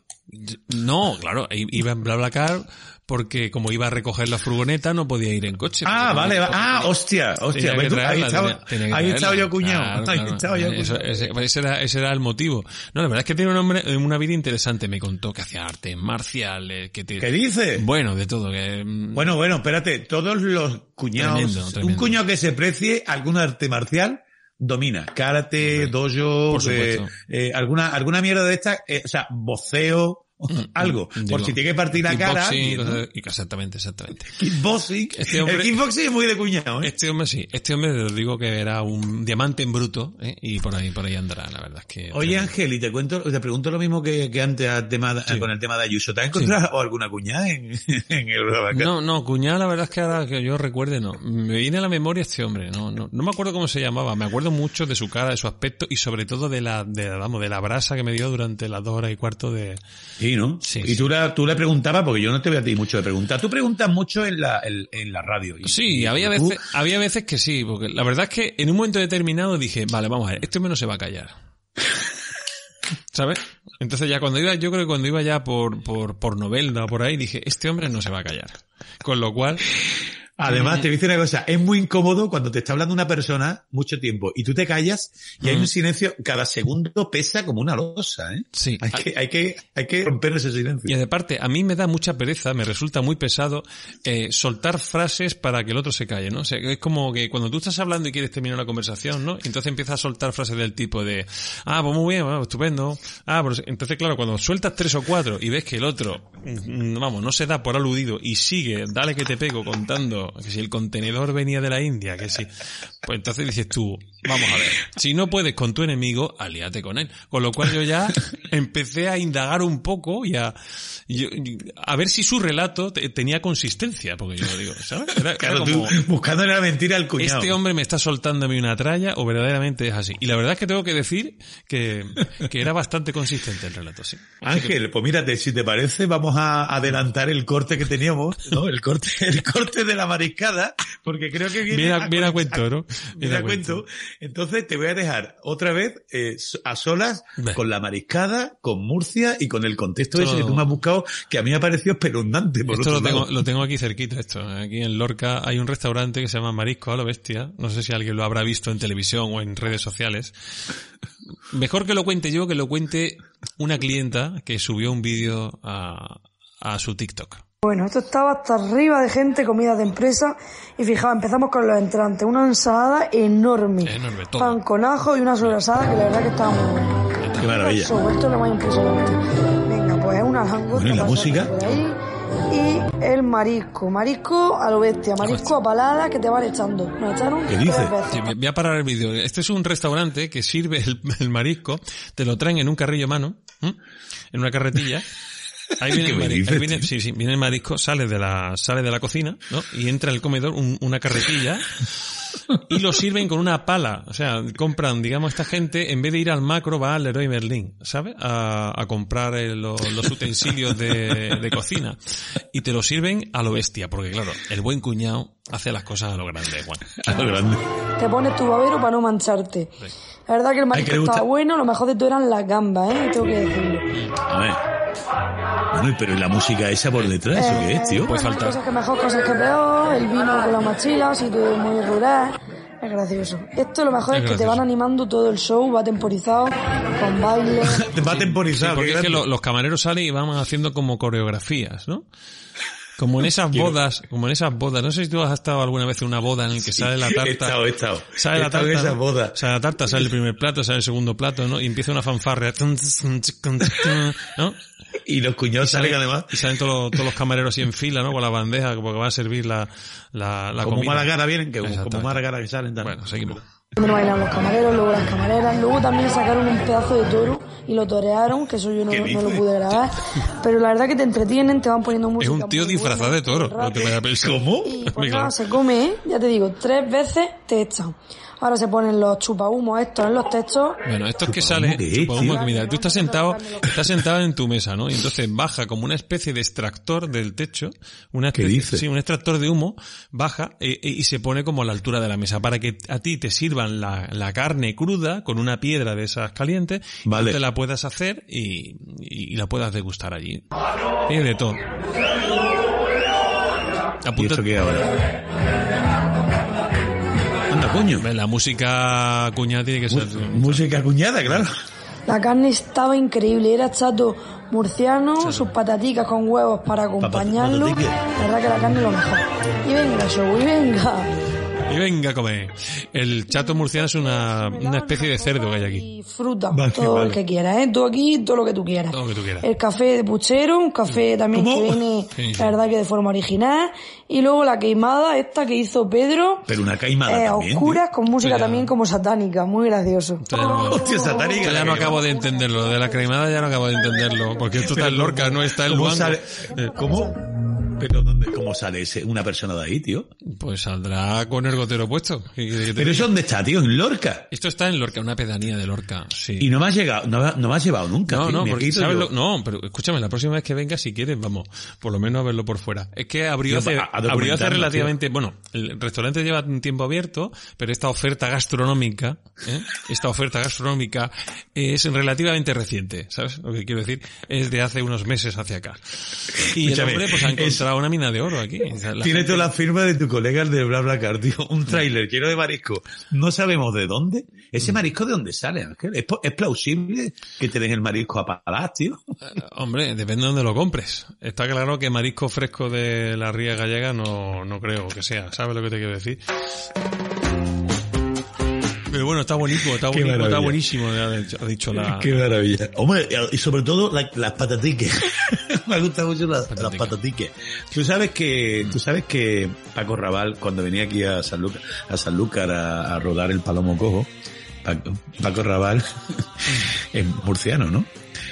No, claro, iba en BlaBlaCar porque como iba a recoger la furgoneta no podía ir en coche. Ah, vale, va- ah, hostia, hostia, tenía que pues ahí estaba, tenía- ahí yo cuñado, Claro, ahí claro. estaba yo Eso- cuñado. ese, pues ese era, ese era el motivo. No, la verdad es que tiene un hombre, una vida interesante. Me contó que hacía artes marciales, que te... ¿Qué dices? Bueno, de todo. Que, mm, Bueno, bueno, espérate, todos los cuñados, Tremendo, un cuñado que se precie algún arte marcial, domina. Karate, dojo, eh, eh, alguna, alguna mierda de esta, eh, o sea, voceo, algo. digo, por si tiene que partir la cara. y- exactamente, exactamente. Kickboxing. Este hombre- El kickboxing es muy de cuñado, ¿eh? Este hombre sí, este hombre os digo que era un diamante en bruto, ¿eh? y por ahí, por ahí andará, la verdad es que. Oye Ángel, y te cuento, te pregunto lo mismo que, que antes al tema, Sí. con el tema de Ayuso. ¿Te has encontrado alguna cuñada en, en Europa? No, no, cuñada, la verdad es que ahora que yo recuerde, no. Me viene a la memoria este hombre, no, no, no me acuerdo cómo se llamaba, me acuerdo mucho de su cara, de su aspecto y sobre todo de la, de, la- vamos, de la brasa que me dio durante las dos horas y cuarto de... Sí, ¿no? Sí, y sí. tú, la, tú le preguntabas, porque yo no te voy a ti mucho de preguntar. Tú preguntas mucho en la, en, en la radio. Y- Sí, y había tú- veces, había veces que sí, porque la verdad es que en un momento determinado dije, vale, vamos a ver, este hombre no se va a callar. ¿Sabes? Entonces ya cuando iba, yo creo que cuando iba ya por, por, por Novelda o por ahí, dije, este hombre no se va a callar. Con lo cual, Además, te voy a decir una cosa, es muy incómodo cuando te está hablando una persona mucho tiempo y tú te callas y hay Mm. un silencio, cada segundo pesa como una losa, ¿eh? Sí. Hay que, hay que, hay que romper ese silencio. Y de parte, a mí me da mucha pereza, me resulta muy pesado eh, soltar frases para que el otro se calle, ¿no? O sea, es como que cuando tú estás hablando y quieres terminar una conversación, ¿no? Entonces empiezas a soltar frases del tipo de, ah, pues muy bien, bueno, estupendo, ah, pues entonces claro, cuando sueltas tres o cuatro y ves que el otro, vamos, no se da por aludido y sigue, dale que te pego contando que si el contenedor venía de la India, que si, pues entonces dices tú, vamos a ver, si no puedes con tu enemigo, alíate con él. Con lo cual yo ya empecé a indagar un poco y a, yo- a ver si su relato te- tenía consistencia, porque yo digo, ¿sabes? Era, era Claro, como, tú buscando la mentira al cuñado. este hombre me está mí una tralla o verdaderamente es así. Y la verdad es que tengo que decir que, que era bastante consistente el relato, sí. Ángel, pues mírate, si te parece, vamos a adelantar el corte que teníamos, ¿no? El corte, el corte de la mariscada, porque creo que viene, Viene a, viene a cuento, ¿no? viene a cuento. Entonces te voy a dejar otra vez eh, a solas con la mariscada, con Murcia y con el contexto Esto- ese que tú me has buscado, que a mí me ha parecido espeluznante. Por Esto otro lo tengo, lado. lo tengo aquí cerquita, esto. Aquí en Lorca hay un restaurante que se llama Marisco a lo Bestia. No sé si alguien lo habrá visto en televisión o en redes sociales. Mejor que lo cuente yo que lo cuente una clienta que subió un vídeo a, a su TikTok. Bueno, esto estaba hasta arriba de gente, comida de empresa. Y fijaos, empezamos con los entrantes. Una ensalada enorme. Enorme, todo. Pan con ajo y una sobrasada que la verdad que estaba muy buena. Qué maravilla. Eso, esto es lo más impresionante. Venga, pues una langosta. Bueno, ¿y la música? ahí. Y el marisco. Marisco a lo bestia. Marisco a palada que te van echando. Nos echaron ¿Qué dices? Sí, voy a parar el vídeo. Este es un restaurante que sirve el, el marisco, te lo traen en un carrillo a mano, en una carretilla. Ahí viene, ¿Qué el marisco, ahí viene- sí, sí, viene el marisco, sale de la, sale de la cocina, ¿no? Y entra en el comedor un- una carretilla y lo sirven con una pala. O sea, compran, digamos, esta gente, en vez de ir al macro, va al Leroy Merlin, ¿sabes? A, a comprar eh, lo- los utensilios de, de cocina. Y te lo sirven a lo bestia, porque claro, el buen cuñado hace las cosas a lo grande, Juan. A lo grande. Te pones tu babero para no mancharte. La verdad que el marisco estaba bueno. Lo mejor de todo eran las gambas, ¿eh? Tengo que decirlo. A ver. Bueno, pero ¿y la música esa por detrás? ¿Eso qué es, tío? Pues hay cosas que mejor, cosas que peor, el vino con la mochila, así todo muy rural. Es gracioso. Esto lo mejor Es es, que te van animando todo el show, va temporizado, con baile. Va temporizado. Sí, porque es que grande. lo- los camareros salen y van haciendo como coreografías, ¿no? Como en esas Quiero- bodas, como en esas bodas. No sé si tú has estado alguna vez en una boda en la que sale la tarta. He estado, he estado. Sale He la estado en tarta. bodas. Sale la tarta, sale el primer plato, sale el segundo plato, ¿no? Y empieza una fanfarria. ¿No? Y los cuñados salen además. Y salen todos los, todos los camareros así en fila, ¿no? Con la bandeja, porque van a servir la, la, la como comida. mala cara vienen, que como mala cara que salen. también. Bueno, seguimos. Primero bailan los camareros, luego las camareras, luego también sacaron un pedazo de toro y lo torearon, que eso yo no, ¿Qué no lo pude grabar. Pero la verdad que te entretienen, te van poniendo Es música. un tío disfrazado de toro. No te vayas a pensar. ¿Cómo? Pues nada, se come, ¿eh? ya te digo, tres veces te echan. Ahora se ponen los chupahumos estos en los techos. Bueno, esto es que sale, ¿qué tío? que mira, tú estás sentado, estás sentado en tu mesa, ¿no? Y entonces baja como una especie de extractor del techo, una ¿Qué especie, dices? sí, un extractor de humo, baja eh, eh, y se pone como a la altura de la mesa para que a ti te sirvan la, la carne cruda con una piedra de esas calientes, y Vale. tú te la puedas hacer y, y la puedas degustar allí. Tiene de todo. ¿Y esto qué ahora? Anda, coño. La música cuñada tiene que ser... Música cuñada, claro. La carne estaba increíble, era chato murciano, sus pataticas con huevos para acompañarlo. La verdad que la carne es lo mejor. Y venga, show, y venga. Y venga a comer. El chato murciano es una, una especie de cerdo que hay aquí. Y fruta, Vale, todo vale. el que quieras, ¿eh? Todo aquí, todo lo que tú quieras. Todo lo que tú quieras. El café de puchero, un café también que viene, Sí, sí. la verdad que de forma original. Y luego la queimada, esta que hizo Pedro, Pero una caimada eh, a también. oscuras, con música Ya. también como satánica, muy gracioso. No, Hostia, satánica. Yo ya no acabo de entenderlo. De la cremada ya no acabo de entenderlo. Porque esto está en Lorca, no está en ¿Cómo sale? ¿Cómo? ¿Pero dónde, cómo sale ese, una persona de ahí, tío? Pues saldrá con el gotero puesto. ¿Qué quieres que te ¿Pero eso dónde está, tío? En Lorca. Esto está en Lorca, una pedanía de Lorca. Sí. Y no me has llegado, no, me- no me has llevado nunca. No, tío, no, porque quito ¿sabes yo. lo- no, pero escúchame, la próxima vez que venga, si quieres, vamos, por lo menos a verlo por fuera. Es que abrió Tío, hace, a- a abrió hace relativamente, bueno, el restaurante lleva un tiempo abierto, pero esta oferta gastronómica, ¿eh? esta oferta gastronómica es relativamente reciente, ¿sabes? Lo que quiero decir es de hace unos meses hacia acá. Y el hombre pues ha es- encontrado una mina de oro aquí. La Tiene gente- toda la firma de tu colega el de BlaBlaCar, tío. Un tráiler lleno de marisco. No sabemos de dónde. Mm. ¿Ese marisco de dónde sale, Ángel? ¿Es, es plausible que te den el marisco a palas, tío? Hombre, depende de dónde lo compres. Está claro que marisco fresco de la ría gallega no, no creo que sea. ¿Sabes lo que te quiero decir? Pero bueno, está bonito, está bonito, buenísimo, ha dicho, la... Qué maravilla. Hombre, y sobre todo la- las patatiques. Me gustan mucho las, las patatiques. Tú sabes que, tú sabes que Paco Raval, cuando venía aquí a Sanlúcar, a Sanlúcar a, a rodar el Palomo Cojo, Paco, Paco Raval es murciano, ¿no?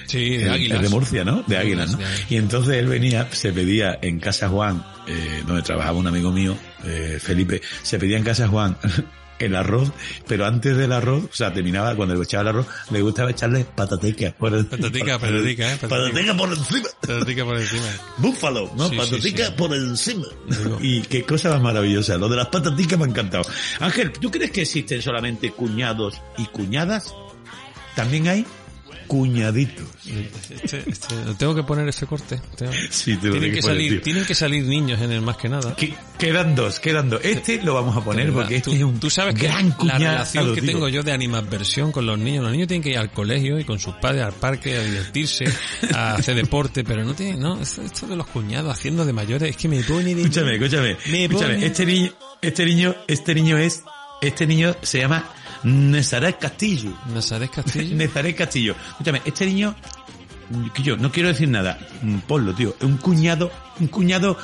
Sí, de Águilas. De Murcia, ¿no? De De Águilas, ¿no? Águilas, de Águilas. Y entonces él venía, se pedía en Casa Juan, eh, donde trabajaba un amigo mío, eh, Felipe, se pedía en Casa Juan el arroz, pero antes del arroz, o sea, terminaba, cuando le echaba el arroz, le gustaba echarle patateca por el, Patatica, patatica, eh. Patateca por encima. Patatica por encima. Búfalo, ¿no? Sí, sí, patatica sí. por encima. Y qué cosa más maravillosa. Lo de las pataticas me ha encantado. Ángel, ¿tú crees que existen solamente cuñados y cuñadas? También hay cuñaditos. Este, este, tengo que poner ese corte. Tengo- Sí, te tienen, tengo que que poner, salir, tío. tienen que salir niños en el más que nada. Que- quedan dos, quedan dos. Este lo vamos a poner porque este tú, es un tú sabes que gran la cuñado. relación que tengo yo de animadversión con los niños, los niños tienen que ir al colegio y con sus padres al parque a divertirse, a hacer deporte, pero no tiene, no, esto, esto de los cuñados haciendo de mayores, es que me pone de... Escúchame, escúchame. Me escúchame. pone- Este niño, este niño, este niño es, este niño se llama Nezaret Castillo. Nazaret Castillo. Nezaret Castillo. Escúchame, este niño, que yo no quiero decir nada, mm, ponlo, tío. Un cuñado, un cuñado,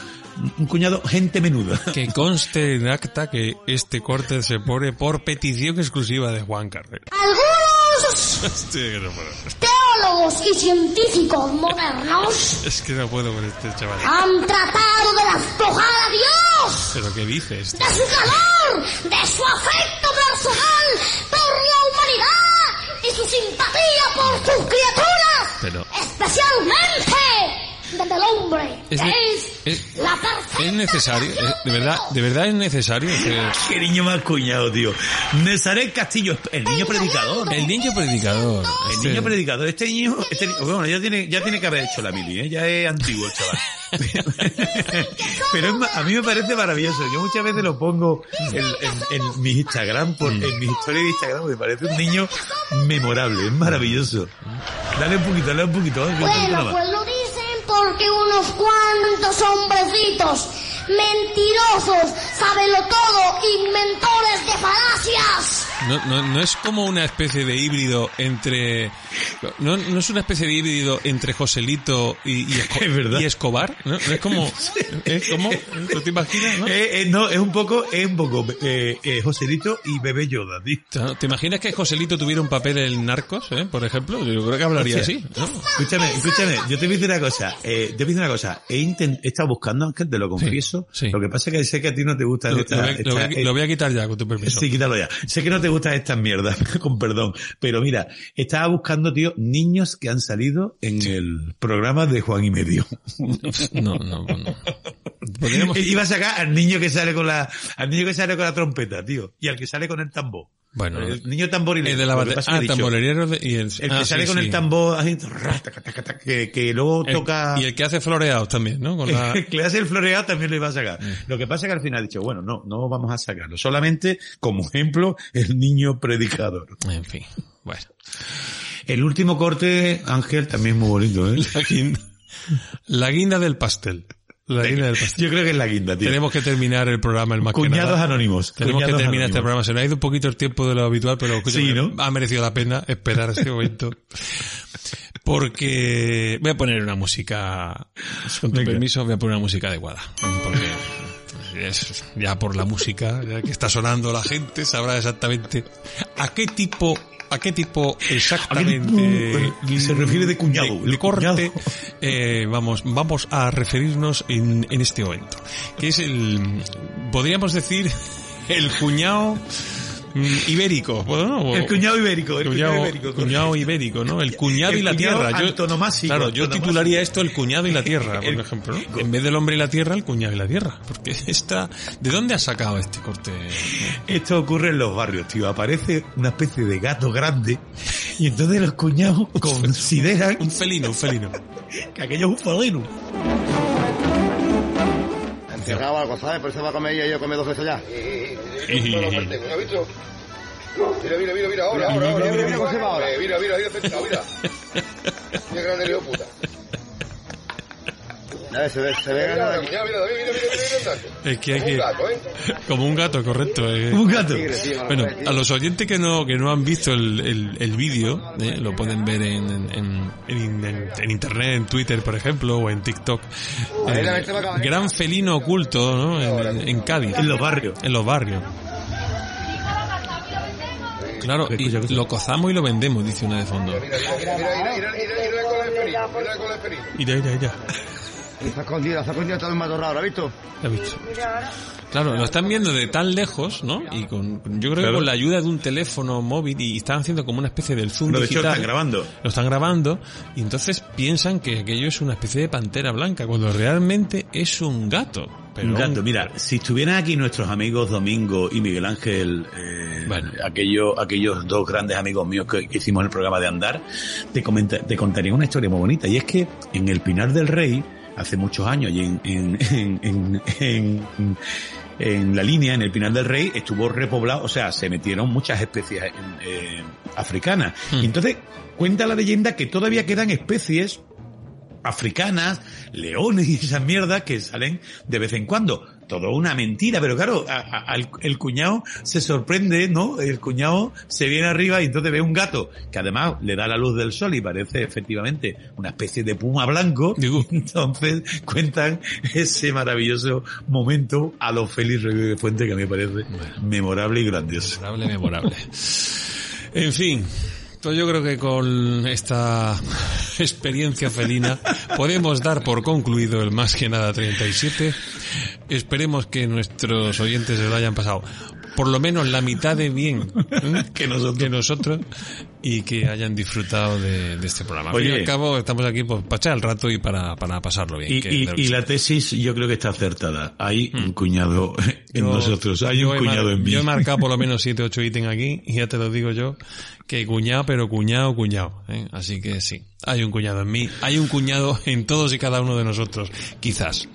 un cuñado gente menuda. Que conste en acta que este corte se pone por petición exclusiva de Juan Carrera. Algunos Hostia, que no puedo. Y científicos modernos Es que no puedo con este chaval. han tratado de despojar a Dios ¿Pero qué dices? de su calor, de su afecto personal por la humanidad y su simpatía por sus criaturas, Pero especialmente hombre, Es que de- es, es- la perfecta es necesario, es- de verdad, de verdad es necesario. que- Qué niño más cuñado, tío. Nezaret Castillo, el niño predicador. El niño predicador. El este- niño predicador, este niño, este ni- bueno, ya tiene, ya tiene que haber hecho la mili, ¿eh? ya es antiguo el chaval. Pero es ma- a mí me parece maravilloso. Yo muchas veces lo pongo en, en, en mi Instagram, por, en mi historia de Instagram, me parece un niño memorable, es maravilloso. Dale un poquito, dale un poquito. Bueno, pues lo dicen porque unos cuantos hombrecitos mentirosos, sábelo todo, inventores de falacias. No, no, no es como una especie de híbrido entre... No, no es una especie de híbrido entre Joselito y, y, Esco- y Escobar, ¿no? No es como... Es como... ¿Tú te imaginas, no? Eh, eh, no, es un poco, es un poco eh, eh, Joselito y Bebé Yoda, tío. ¿Te imaginas que Joselito tuviera un papel en Narcos, eh, por ejemplo? Yo creo que hablaría así, ¿no? Escúchame, escúchame, yo te voy a decir una cosa, eh, te voy a decir una cosa, he, intent- he estado buscando, Ángel, te lo confieso, lo que pasa es que sé que a ti no te gusta Lo, esta, lo voy a, lo voy a- esta- lo voy a quitar ya, con tu permiso. Sí, quítalo ya. Sé que no te gustan estas mierdas, con perdón. Pero mira, estaba buscando, tío, niños que han salido en el programa de Juan y Medio. No, no, no. Podríamos- Iba a sacar al niño que sale con la, al niño que sale con la trompeta, tío. Y al que sale con el tambor. Bueno, el niño tamborilero. el de la lo que bate- pasa que ah, de- y el, El ah, que sale sí, con sí. el tambor así, que, que luego El- toca... y el que hace floreados también, ¿no? Con la... El que le hace el floreado también lo iba a sacar. Lo que pasa es que al final ha dicho, bueno, no, no vamos a sacarlo. Solamente, como ejemplo, el niño predicador. En fin, bueno. El último corte, Ángel, también es muy bonito, ¿eh? La guinda, la guinda del pastel. La guinda del pastel. Yo creo que es la guinda, tío. Tenemos que terminar el programa el más que Cuñados nada. anónimos. Tenemos Cuñados que terminar este programa. Se nos ha ido un poquito el tiempo de lo habitual, pero Sí, ¿no? ha merecido la pena esperar este momento. Porque voy a poner una música, con tu Venga. permiso, voy a poner una música adecuada. Porque es- ya por la música, ya que está sonando la gente, sabrá exactamente a qué tipo, a qué tipo exactamente tipo, eh, se refiere de cuñado, de- el corte, cuñado. eh, vamos, vamos a referirnos en, en este momento. Que es el, podríamos decir, el cuñado ibérico. Bueno, o- El cuñado ibérico, el cuñado, cuñado ibérico, cuñado ibérico, ¿no? El cuñado El y la cuñado tierra. Yo, claro, yo titularía esto el cuñado y la tierra, por ejemplo. ¿no? En vez del hombre y la tierra, el cuñado y la tierra. Porque esta, ¿de dónde has sacado este corte? Esto ocurre en los barrios, tío. Aparece una especie de gato grande y entonces los cuñados consideran Un felino, un felino. que aquello es un felino. Cerrado algo, ¿sabes? Por eso va a comer ella y yo come dos veces ya. Mira, mira, mira, mira, ahora, ahora, ahora, mira, mira, mira, mira, mira, mira, mira, mira, grande lío puta. se ve, se ve mira, mira, mira, mira, mira, Es que hay Como que... un gato, ¿eh? Como un gato, correcto. eh. Un gato. Bueno, a los oyentes que no que no han visto el, el, el vídeo, eh, lo pueden ver en, en, en, en- en internet, en Twitter, por ejemplo, o en TikTok. Eh, gran felino oculto, ¿no? En, en Cádiz. En los barrios. En los barrios. Claro, y lo cozamos y lo vendemos, dice una de fondo. Mira, mira, mira, mira, mira, mira con la experiencia, mira con la experiencia. Mira, mira, mira. Está escondida, está escondida todo el matorrado, ¿lo has visto? ¿Lo has visto? Claro, lo están viendo de tan lejos, ¿no? Y con, yo creo que con la ayuda de un teléfono móvil y están haciendo como una especie del zoom Lo de hecho digital. están grabando. Lo están grabando y entonces piensan que aquello es una especie de pantera blanca cuando realmente es un gato. Pero un gato, mira, si estuvieran aquí nuestros amigos Domingo y Miguel Ángel, eh, aquellos, aquellos dos grandes amigos míos que, que hicimos el programa de Andar, te, comenta, te contaría una historia muy bonita. Y es que en el Pinar del Rey, hace muchos años, y en, en, en, en, en- la línea, en el Pinar del Rey, estuvo repoblado, o sea, se metieron muchas especies en- eh, africanas. Y entonces, cuenta la leyenda que todavía quedan especies africanas, leones y esas mierdas que salen de vez en cuando. Todo una mentira, pero claro, a- a- al- el cuñado se sorprende, ¿no? El cuñado se viene arriba y entonces ve un gato que además le da la luz del sol y parece efectivamente una especie de puma blanco. Entonces cuentan ese maravilloso momento a los Félix Rodríguez de Fuente que me parece memorable y grandioso. Memorable, memorable. En fin, yo creo que con esta experiencia felina podemos dar por concluido el más que nada 37. Esperemos que nuestros oyentes se lo hayan pasado por lo menos la mitad de bien ¿eh? que, nosotros. y que hayan disfrutado de, de este programa. Al fin y Oye. al cabo estamos aquí pues, para echar el rato y para, para pasarlo bien. Y, que y- que y la tesis yo creo que está acertada. Hay un cuñado en Yo- nosotros, hay un cuñado mar- en mí. Yo he marcado por lo menos 7 8 ítems aquí y ya te lo digo yo que cuñado, pero cuñado, cuñado. ¿eh? Así que sí, hay un cuñado en mí, hay un cuñado en todos y cada uno de nosotros, quizás.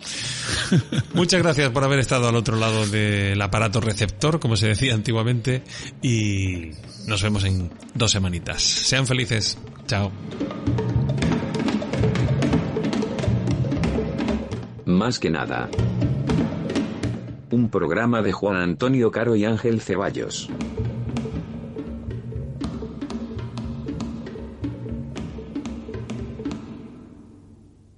Muchas gracias por haber estado al otro lado del aparato receptor, como se decía antiguamente, y nos vemos en dos semanitas. Sean felices. Chao. Más que nada. Un programa de Juan Antonio Caro y Ángel Ceballos.